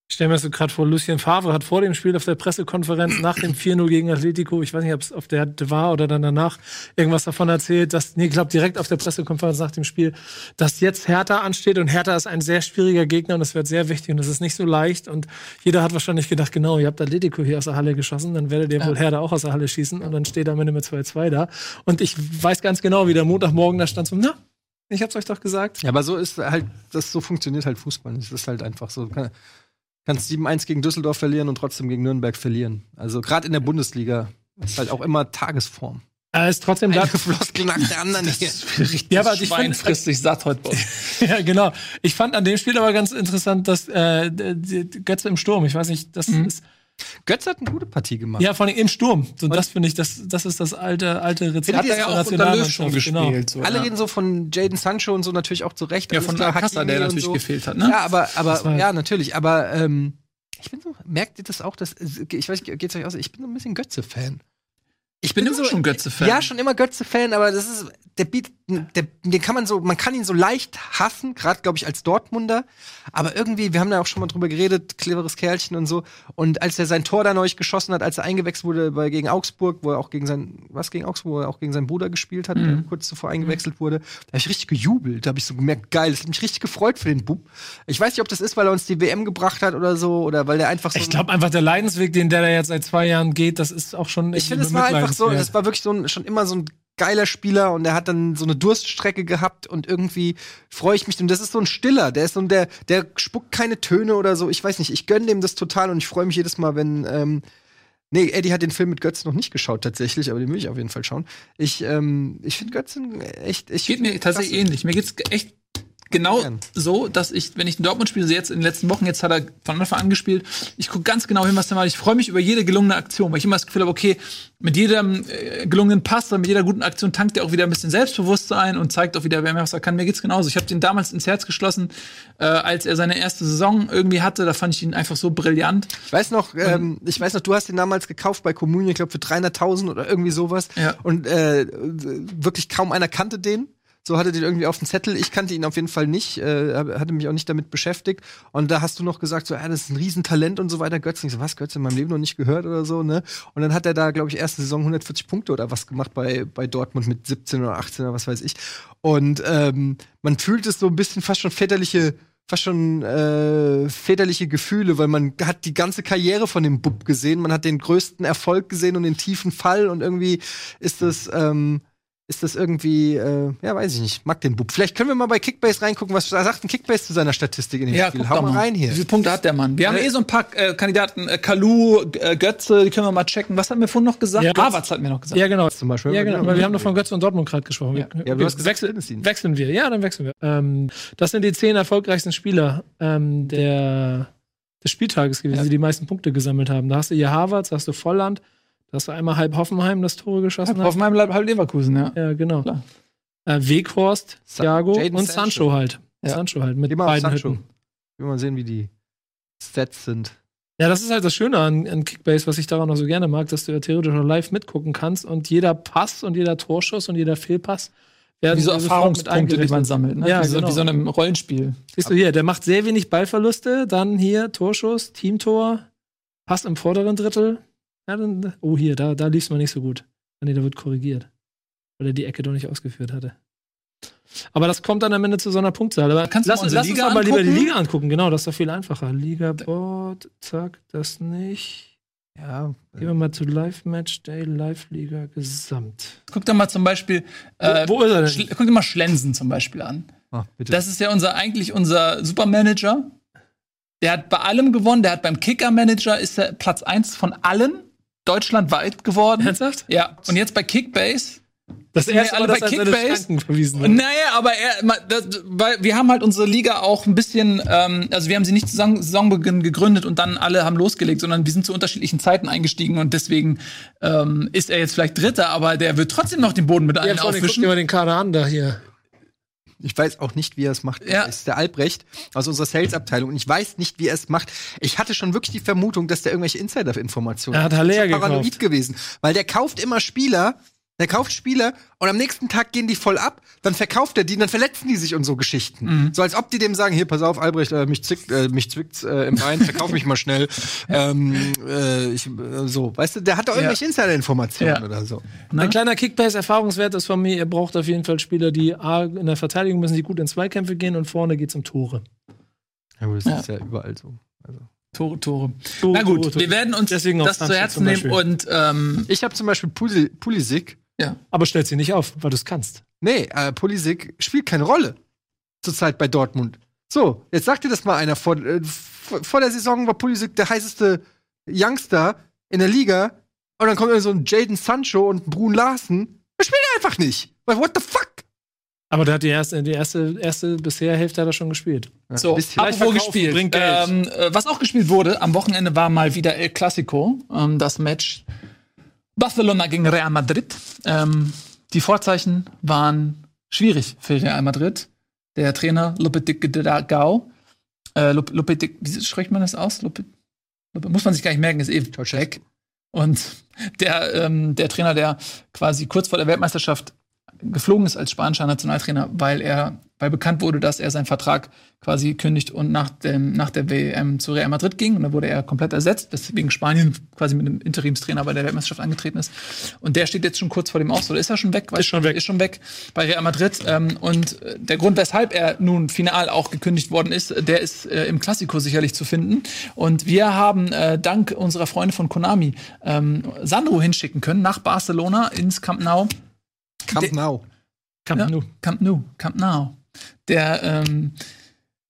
Ich stelle mir das so gerade vor, Lucien Favre hat vor dem Spiel auf der Pressekonferenz nach dem 4-0 gegen Atletico, ich weiß nicht, ob es auf der war oder dann danach, irgendwas davon erzählt, dass, nee, ich glaube direkt auf der Pressekonferenz nach dem Spiel, dass jetzt Hertha ansteht und Hertha ist ein sehr schwieriger Gegner und es wird sehr wichtig und es ist nicht so leicht und jeder hat wahrscheinlich gedacht, genau, ihr habt Atletico hier aus der Halle geschossen, dann werdet ihr wohl Hertha auch aus der Halle schießen und dann steht am Ende mit 2-2 da und ich weiß ganz genau, wie der Montagmorgen da stand so, na, ich hab's euch doch gesagt. Ja, aber so ist halt, das so funktioniert halt Fußball. Das ist halt einfach so. Kann- kannst 7-1 gegen Düsseldorf verlieren und trotzdem gegen Nürnberg verlieren. Also gerade in der Bundesliga ist halt auch immer Tagesform. Er ist trotzdem da. Floskel nach der anderen hier. Ja, aber ich Schwein find- frisst satt heute bei uns. Ja, genau. Ich fand an dem Spiel aber ganz interessant, dass äh, die- die Götze im Sturm, ich weiß nicht, das Mhm. ist Götze hat eine gute Partie gemacht. Ja, vor allem im Sturm. So, das finde ich, das, das ist das alte, alte Rezept. Hat er ja auch unter Löw schon Genau. gespielt. So, Alle ja. reden so von Jaden Sancho und so natürlich auch zu Recht. Ja, von klar, Hakimi der und natürlich so. gefehlt hat, ne? Ja, aber, aber ja, natürlich. Aber ähm, ich bin so, merkt ihr das auch, dass ich weiß, geht's euch aus? Ich bin so ein bisschen Götze-Fan. Ich bin immer schon Götze-Fan. Ja, schon immer Götze-Fan, aber das ist, der bietet, der, den kann man so, man kann ihn so leicht hassen, gerade glaube ich als Dortmunder. Aber irgendwie, wir haben da auch schon mal drüber geredet, cleveres Kerlchen und so. Und als er sein Tor da neulich geschossen hat, als er eingewechselt wurde bei, gegen Augsburg, wo er auch gegen sein, was gegen Augsburg, wo er auch gegen seinen Bruder gespielt hat, der kurz zuvor eingewechselt wurde, da habe ich richtig gejubelt. Da habe ich so gemerkt, geil, das hat mich richtig gefreut für den Bub. Ich weiß nicht, ob das ist, weil er uns die WM gebracht hat oder so, oder weil der einfach so. Ich glaube einfach, der Leidensweg, den der da jetzt seit zwei Jahren geht, das ist auch schon. Ich finde, es war einfach so, es war wirklich so ein, schon immer so ein geiler Spieler und der hat dann so eine Durststrecke gehabt und irgendwie freue ich mich. Und das ist so ein Stiller, der ist so ein, der, der spuckt keine Töne oder so. Ich weiß nicht, ich gönne dem das total und ich freue mich jedes Mal, wenn. Ähm, Nee, Eddie hat den Film mit Götz noch nicht geschaut tatsächlich, aber den will ich auf jeden Fall schauen. Ich, ähm, ich finde Götzen echt. Ich Geht mir tatsächlich ähnlich. Mir geht's echt genau so, dass ich, wenn ich in Dortmund spiele, so jetzt in den letzten Wochen, jetzt hat er von Anfang an gespielt, ich gucke ganz genau hin, was der macht. Ich freue mich über jede gelungene Aktion, weil ich immer das Gefühl habe, okay, mit jedem äh, gelungenen Pass oder mit jeder guten Aktion tankt er auch wieder ein bisschen Selbstbewusstsein und zeigt auch wieder, wer mehr was er kann. Mir geht's genauso. Ich habe den damals ins Herz geschlossen, äh, als er seine erste Saison irgendwie hatte. Da fand ich ihn einfach so brillant. Ich weiß noch, ähm, ich weiß noch, du hast den damals gekauft bei Communion, ich glaube für 300.000 oder irgendwie sowas. Ja. Und äh, wirklich kaum einer kannte den. So hatte den irgendwie auf dem Zettel. Ich kannte ihn auf jeden Fall nicht, äh, hatte mich auch nicht damit beschäftigt. Und da hast du noch gesagt, so, ja, das ist ein Riesentalent und so weiter. Götze, ich so, was, Götze in meinem Leben noch nicht gehört oder so, ne? Und dann hat er da, glaube ich, erste Saison 140 Punkte oder was gemacht bei, bei Dortmund mit 17 oder 18 oder was weiß ich. Und ähm, man fühlt es so ein bisschen fast schon väterliche fast schon äh, väterliche Gefühle, weil man hat die ganze Karriere von dem Bub gesehen, man hat den größten Erfolg gesehen und den tiefen Fall und irgendwie ist das ähm, ist das irgendwie, äh, ja, weiß ich nicht, mag den Bub. Vielleicht können wir mal bei Kickbase reingucken, was sagt ein Kickbase zu seiner Statistik in dem Spiel? guck Hau doch mal rein hier. Wie viele Punkte hat der Mann? Wir haben eh so ein paar äh, Kandidaten, äh, Kalu, äh, Götze, die können wir mal checken. Was haben wir vorhin noch gesagt? Ja. Havertz hat mir noch gesagt. Ja, genau. Zum Beispiel. Ja, genau. Weil wir haben doch von Götze und Dortmund gerade gesprochen. Ja. Wir- Ja, du wir hast gesagt, wechsel, Tennessee. wechseln wir. Ja, dann wechseln wir. Ähm, das sind die zehn erfolgreichsten Spieler ähm, der, des Spieltages gewesen, Ja. die die meisten Punkte gesammelt haben. Da hast du hier Harvards, da hast du Volland, da hast du einmal halb Hoffenheim das Tore geschossen. hat. Hoffenheim, halb, halb Leverkusen, ja. Ja, genau. Klar. Äh, Weghorst, Thiago Jadon und Sancho. Sancho halt. Ja. Sancho halt mit beiden Sancho. Hütten. Will mal sehen, wie die Stats sind. Ja, das ist halt das Schöne an, an Kickbase, was ich daran auch so gerne mag, dass du ja theoretisch noch live mitgucken kannst und jeder Pass und jeder Torschuss und jeder Fehlpass werden Wie so Erfahrungspunkte, die man sammelt. Ne? Ja, wie, so, genau. wie so einem Rollenspiel. Siehst du hier, der macht sehr wenig Ballverluste, dann hier Torschuss, Teamtor, Pass im vorderen Drittel. Ja, dann, oh, hier, da, da lief es mal nicht so gut. Ah, Nee, da wird korrigiert. Weil er die Ecke doch nicht ausgeführt hatte. Aber das kommt dann am Ende zu so einer Punktzahl. Aber Kannst du lass, unsere lass uns Liga aber lieber die? Liga angucken. Genau, das ist doch viel einfacher. Liga Board, zack, das nicht. Ja, Gehen wir mal zu Live Match Day, Live Liga Gesamt. Guck doch mal zum Beispiel, äh, wo ist er denn? Schl- guck dir mal Schlensen zum Beispiel an. bitte. Das ist ja unser, eigentlich unser Supermanager. Der hat bei allem gewonnen. Der hat beim Kicker-Manager ist er Platz 1 von allen deutschlandweit geworden. Ernsthaft? Ja. Und jetzt bei Kickbase Das erste alle Mal, dass bei er Kickbase? Naja, aber er, das, weil wir haben halt unsere Liga auch ein bisschen, ähm, also wir haben sie nicht zu Saison- Saisonbeginn gegründet und dann alle haben losgelegt, sondern wir sind zu unterschiedlichen Zeiten eingestiegen und deswegen ähm, ist er jetzt vielleicht Dritter, aber der wird trotzdem noch den Boden mit Ja, allen vor allem, guck aufwischen. dir mal den Kader an da hier. Ich weiß auch nicht, wie er es macht. Ja. Das ist der Albrecht aus unserer Sales-Abteilung. Und ich weiß nicht, wie er es macht. Ich hatte schon wirklich die Vermutung, dass der irgendwelche Insider-Informationen Er hat Haller gekauft. paranoid gewesen. Weil der kauft immer Spieler, der kauft Spieler und am nächsten Tag gehen die voll ab, dann verkauft er die, dann verletzen die sich und so Geschichten. Mhm. So als ob die dem sagen, hier, pass auf, Albrecht, äh, mich, zwickt, äh, mich zwickt's äh, im Bein, verkauf mich mal schnell. ähm, äh, ich, äh, so, weißt du, der hat doch irgendwelche Insider-Informationen Ja. oder so. Ein kleiner Kickbase-Erfahrungswert ist von mir, ihr braucht auf jeden Fall Spieler, die A, in der Verteidigung müssen, die gut in Zweikämpfe gehen und vorne geht's um Tore. Ja, gut, das Ja. ist ja überall so. Also. Tore, Tore. Tore, Na gut, Tore, Tore. wir werden uns Deswegen das zu Herzen nehmen und ähm, Ich habe zum Beispiel Puli Pulisic. Ja. Aber stellt sie nicht auf, weil du es kannst. Nee, äh, Pulisic spielt keine Rolle zurzeit bei Dortmund. So, jetzt sagt dir das mal einer. Vor, äh, vor der Saison war Pulisic der heißeste Youngster in der Liga. Und dann kommt irgend so ein Jaden Sancho und ein Brun Larsen. Er spielt einfach nicht. Weil, what the fuck? Aber der hat die erste, die erste, erste bisher Hälfte hat er schon gespielt. So, apropos gespielt. bringt Geld. Ähm, äh, was auch gespielt wurde, am Wochenende war mal wieder El Clasico, ähm, das Match Barcelona gegen Real Madrid. Ähm, die Vorzeichen waren schwierig für Real Madrid. Der Trainer Lopetegui, äh, Lop- Lopetegui, wie spricht man das aus? Lope, Lope, muss man sich gar nicht merken, ist eh weg. Und der, ähm, der Trainer, der quasi kurz vor der Weltmeisterschaft geflogen ist als spanischer Nationaltrainer, weil er, weil bekannt wurde, dass er seinen Vertrag quasi kündigt und nach dem, nach der WM zu Real Madrid ging. Und dann wurde er komplett ersetzt, weswegen Spanien quasi mit einem Interimstrainer bei der Weltmeisterschaft angetreten ist. Und der steht jetzt schon kurz vor dem Aus, oder ist er schon weg? Ist schon weg. Ist schon weg bei Real Madrid. Ähm, und äh, der Grund, weshalb er nun final auch gekündigt worden ist, der ist äh, im Klassiko sicherlich zu finden. Und wir haben äh, dank unserer Freunde von Konami ähm, Sandro hinschicken können nach Barcelona ins Camp Nou. Camp Nou. Camp Ja, Nou. Camp Nou, Camp Nou. Der ähm,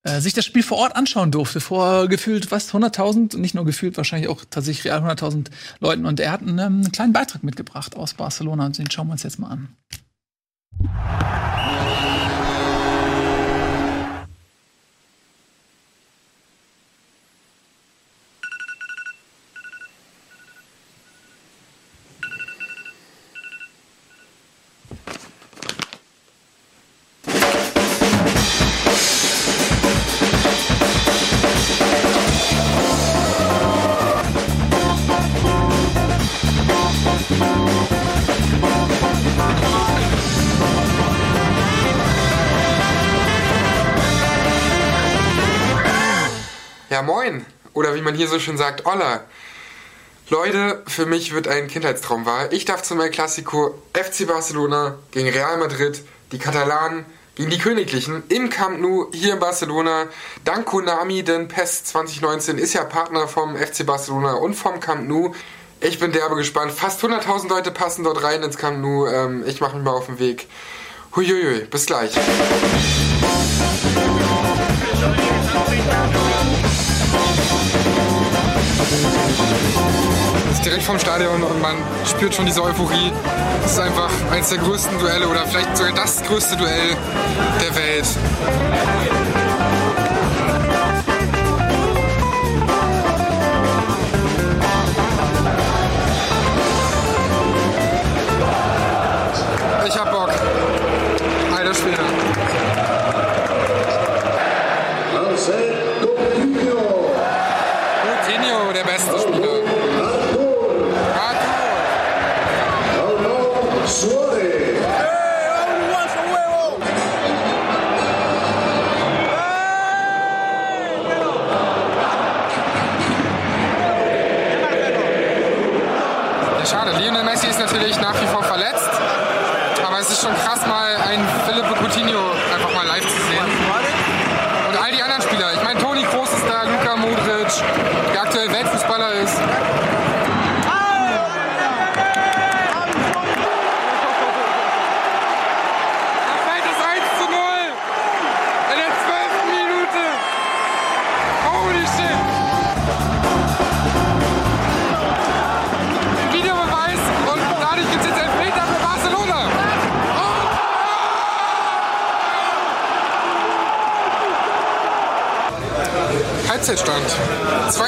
äh, sich das Spiel vor Ort anschauen durfte, vor gefühlt was, 100.000, und nicht nur gefühlt, wahrscheinlich auch tatsächlich real 100.000 Leuten. Und er hat einen, ähm, einen kleinen Beitrag mitgebracht aus Barcelona. Und den schauen wir uns jetzt mal an. Oder wie man hier so schön sagt, Olla. Leute, für mich wird ein Kindheitstraum wahr. Ich darf zum El Clasico FC Barcelona gegen Real Madrid, die Katalanen gegen die Königlichen im Camp Nou hier in Barcelona. Dank Konami, denn PES 2019 ist ja Partner vom FC Barcelona und vom Camp Nou. Ich bin derbe gespannt. Fast 100.000 Leute passen dort rein ins Camp Nou. Ähm, ich mache mich mal auf den Weg. Huiuiui, bis gleich. Ist direkt vom Stadion und man spürt schon diese Euphorie. Es ist einfach eines der größten Duelle oder vielleicht sogar das größte Duell der Welt.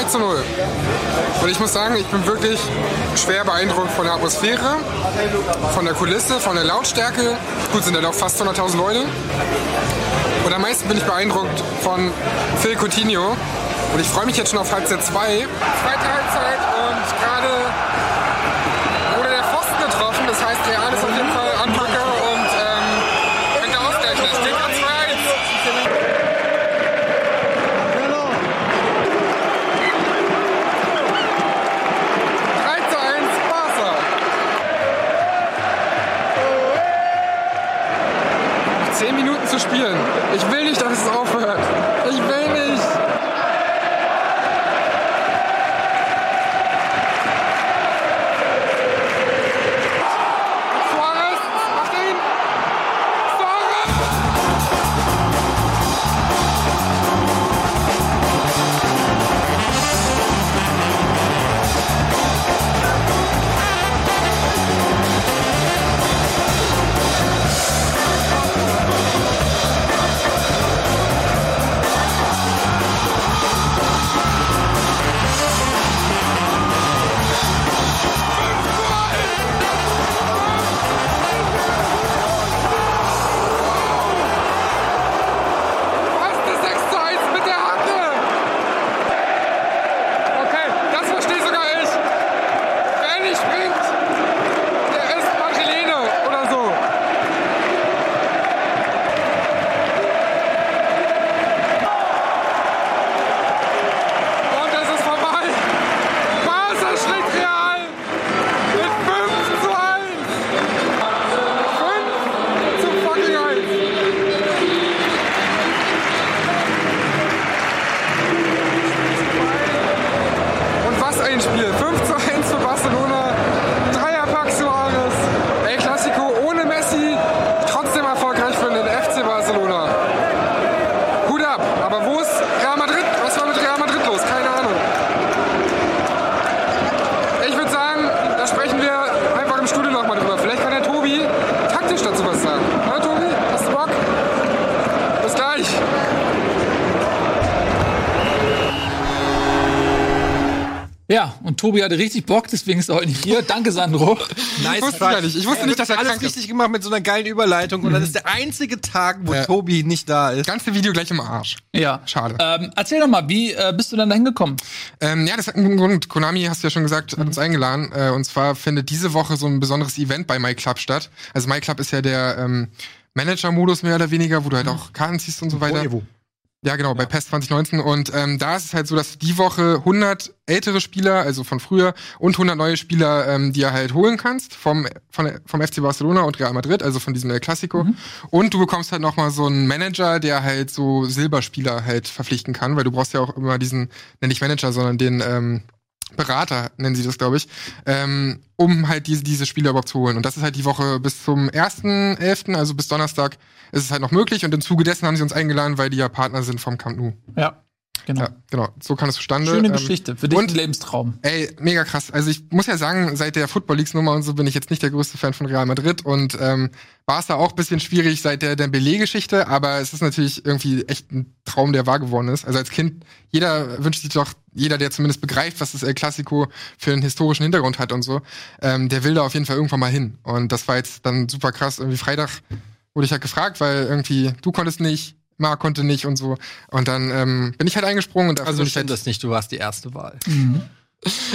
2 zu 0. Und ich muss sagen, ich bin wirklich schwer beeindruckt von der Atmosphäre, von der Kulisse, von der Lautstärke. Gut, sind ja doch fast 200.000 Leute. Und am meisten bin ich beeindruckt von Phil Coutinho. Und ich freue mich jetzt schon auf Halbzeit 2. Zweite und Tobi hatte richtig Bock, deswegen ist er heute nicht hier. Danke, Sandro. Nice Ich wusste gar nicht. Ich wusste nicht, dass er alles krank ist. richtig gemacht mit so einer geilen Überleitung. Und das ist der einzige Tag, wo Ja. Tobi nicht da ist. Ganze Video gleich im Arsch. Ja. Schade. Ähm, erzähl doch mal, wie äh, bist du dann da hingekommen? Ähm, ja, das hat einen guten Grund. Konami, hast du ja schon gesagt, hat uns eingeladen. Äh, und zwar findet diese Woche so ein besonderes Event bei MyClub statt. Also MyClub ist ja der ähm, Manager-Modus mehr oder weniger, wo du halt auch Karten ziehst und so weiter. Evo. Ja, genau, bei PES 2019. Und ähm, da ist es halt so, dass die Woche 100 ältere Spieler, also von früher, und 100 neue Spieler, ähm, die ihr halt holen kannst vom, von, vom FC Barcelona und Real Madrid, also von diesem El Clasico. Und du bekommst halt nochmal so einen Manager, der halt so Silberspieler halt verpflichten kann, weil du brauchst ja auch immer diesen, nenn nicht Manager, sondern den ähm, Berater, nennen sie das, glaube ich, ähm, um halt diese, diese Spieler überhaupt zu holen. Und das ist halt die Woche bis zum 1.11., also bis Donnerstag, ist es halt noch möglich. Und im Zuge dessen haben sie uns eingeladen, weil die ja Partner sind vom Camp Nou. Ja, genau. Ja, genau. So kam es zustande. Schöne Ähm, Geschichte. Für dich und- ein Lebenstraum. Ey, mega krass. Also ich muss ja sagen, seit der Football Leagues Nummer und so bin ich jetzt nicht der größte Fan von Real Madrid und ähm, war es da auch ein bisschen schwierig seit der Dembele-Geschichte, aber es ist natürlich irgendwie echt ein Traum, der wahr geworden ist. Also als Kind, jeder wünscht sich doch, jeder, der zumindest begreift, was das El Clasico für einen historischen Hintergrund hat und so, ähm, der will da auf jeden Fall irgendwann mal hin. Und das war jetzt dann super krass. Irgendwie Freitag wurde ich halt gefragt, weil irgendwie du konntest nicht, Marc konnte nicht und so. Und dann ähm, bin ich halt eingesprungen und Also stimmt halt das nicht, du warst die erste Wahl.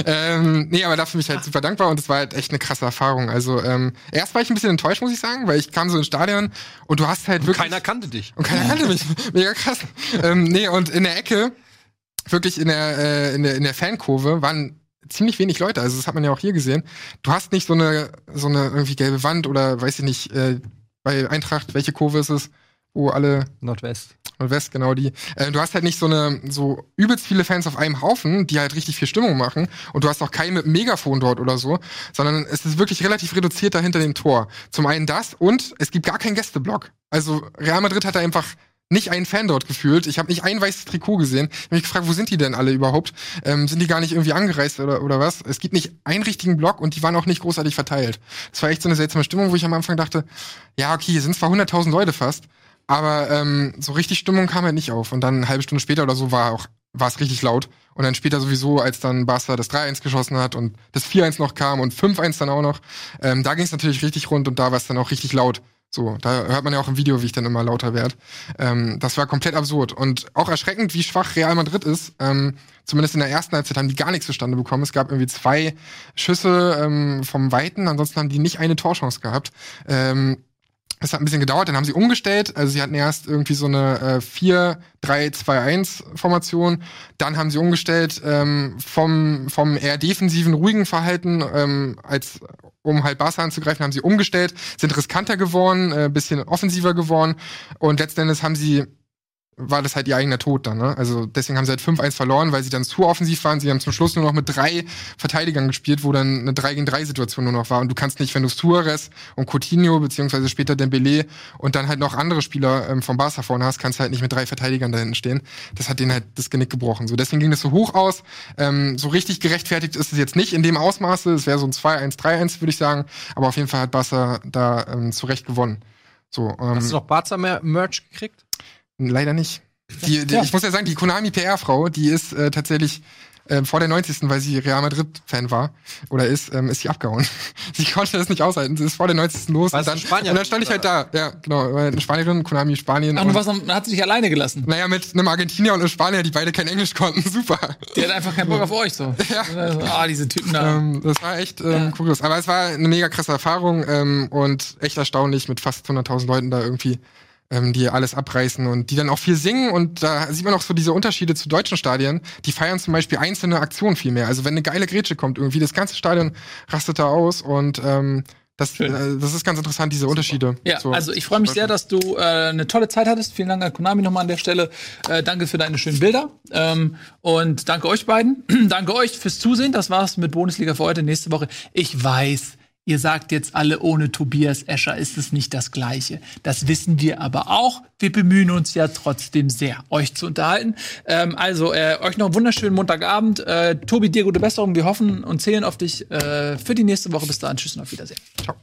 ähm, nee, aber dafür bin ich halt super dankbar und es war halt echt eine krasse Erfahrung. Also ähm, erst war ich ein bisschen enttäuscht, muss ich sagen, weil ich kam so ins Stadion und du hast halt wirklich Keiner kannte dich. und keiner kannte mich. Mega krass. ähm, nee, und in der Ecke, wirklich in der, äh, in der, in der Fankurve, waren ziemlich wenig Leute. Also das hat man ja auch hier gesehen. Du hast nicht so eine, so eine irgendwie gelbe Wand oder weiß ich nicht, äh, bei Eintracht, welche Kurve ist es, wo alle Nordwest. Nordwest, genau die. Äh, du hast halt nicht so eine so übelst viele Fans auf einem Haufen, die halt richtig viel Stimmung machen. Und du hast auch einem Megafon dort oder so, sondern es ist wirklich relativ reduziert da hinter dem Tor. Zum einen das und es gibt gar keinen Gästeblock. Also Real Madrid hat da einfach nicht einen Fan dort gefühlt. Ich habe nicht ein weißes Trikot gesehen. Ich habe mich gefragt, wo sind die denn alle überhaupt? Ähm, sind die gar nicht irgendwie angereist oder, oder was? Es gibt nicht einen richtigen Block und die waren auch nicht großartig verteilt. Das war echt so eine seltsame Stimmung, wo ich am Anfang dachte, ja, okay, hier sind zwar 100.000 Leute fast, aber ähm, so richtig Stimmung kam halt nicht auf. Und dann eine halbe Stunde später oder so war auch war es richtig laut. Und dann später sowieso, als dann Barca das 3-1 geschossen hat und das 4-1 noch kam und 5-1 dann auch noch, ähm, da ging es natürlich richtig rund und da war es dann auch richtig laut. So, da hört man ja auch im Video, wie ich dann immer lauter werde. Ähm, das war komplett absurd. Und auch erschreckend, wie schwach Real Madrid ist. Ähm, zumindest in der ersten Halbzeit haben die gar nichts zustande bekommen. Es gab irgendwie zwei Schüsse ähm, vom Weiten, ansonsten haben die nicht eine Torchance gehabt. Ähm, es hat ein bisschen gedauert, dann haben sie umgestellt. Also sie hatten erst irgendwie so eine äh, 4-3-2-1-Formation. Dann haben sie umgestellt ähm, vom, vom eher defensiven, ruhigen Verhalten, ähm, als um halt Barca anzugreifen, haben sie umgestellt, sind riskanter geworden, äh, bisschen offensiver geworden. Und letzten Endes haben sie war das halt ihr eigener Tod dann. Ne? Also deswegen haben sie halt 5-1 verloren, weil sie dann zu offensiv waren. Sie haben zum Schluss nur noch mit drei Verteidigern gespielt, wo dann eine 3 gegen 3 Situation nur noch war. Und du kannst nicht, wenn du Suarez und Coutinho, beziehungsweise später Dembele und dann halt noch andere Spieler ähm, vom Barca vorne hast, kannst du halt nicht mit drei Verteidigern da hinten stehen. Das hat denen halt das Genick gebrochen. So, deswegen ging das so hoch aus. Ähm, so richtig gerechtfertigt ist es jetzt nicht in dem Ausmaße. Es wäre so ein 2-1, 3-1, würde ich sagen. Aber auf jeden Fall hat Barca da ähm, zu Recht gewonnen. So, ähm, Hast du noch Barca-Merch gekriegt? Leider nicht. Die, die, Ja. Ich muss ja sagen, die Konami PR-Frau, die ist äh, tatsächlich äh, vor der 90. weil sie Real Madrid-Fan war oder ist, ähm, ist sie abgehauen. sie konnte das nicht aushalten. Sie ist vor der 90. los. Und dann, Spanierin, und dann stand ich halt da. Ja, genau. Eine Spanierin, Konami Spanien. Ach, du und, warst, am- hat sie dich alleine gelassen. naja, mit einem Argentinier und einem Spanier, die beide kein Englisch konnten. Super. Die hat einfach keinen Bock auf euch so. Ja. Also, ah, diese Typen da. Ähm, das war echt ähm, Ja. kurios. Aber es war eine mega krasse Erfahrung ähm, und echt erstaunlich mit fast 100.000 Leuten da irgendwie, ähm, die alles abreißen und die dann auch viel singen. Und da sieht man auch so diese Unterschiede zu deutschen Stadien. Die feiern zum Beispiel einzelne Aktionen viel mehr. Also wenn eine geile Grätsche kommt, irgendwie das ganze Stadion rastet da aus und ähm, das, äh, das ist ganz interessant, diese Unterschiede. Ja, So, also ich freue mich sehr, dass du äh, eine tolle Zeit hattest. Vielen Dank an Konami nochmal an der Stelle. Äh, danke für deine schönen Bilder. Ähm, und danke euch beiden. danke euch fürs Zusehen. Das war's mit Bundesliga für heute. Nächste Woche. Ich weiß, ihr sagt jetzt alle, ohne Tobias Escher ist es nicht das Gleiche. Das wissen wir aber auch. Wir bemühen uns ja trotzdem sehr, euch zu unterhalten. Ähm, also, äh, euch noch einen wunderschönen Montagabend. Äh, Tobi, dir gute Besserung. Wir hoffen und zählen auf dich äh, für die nächste Woche. Bis dahin. Tschüss und auf Wiedersehen. Ciao.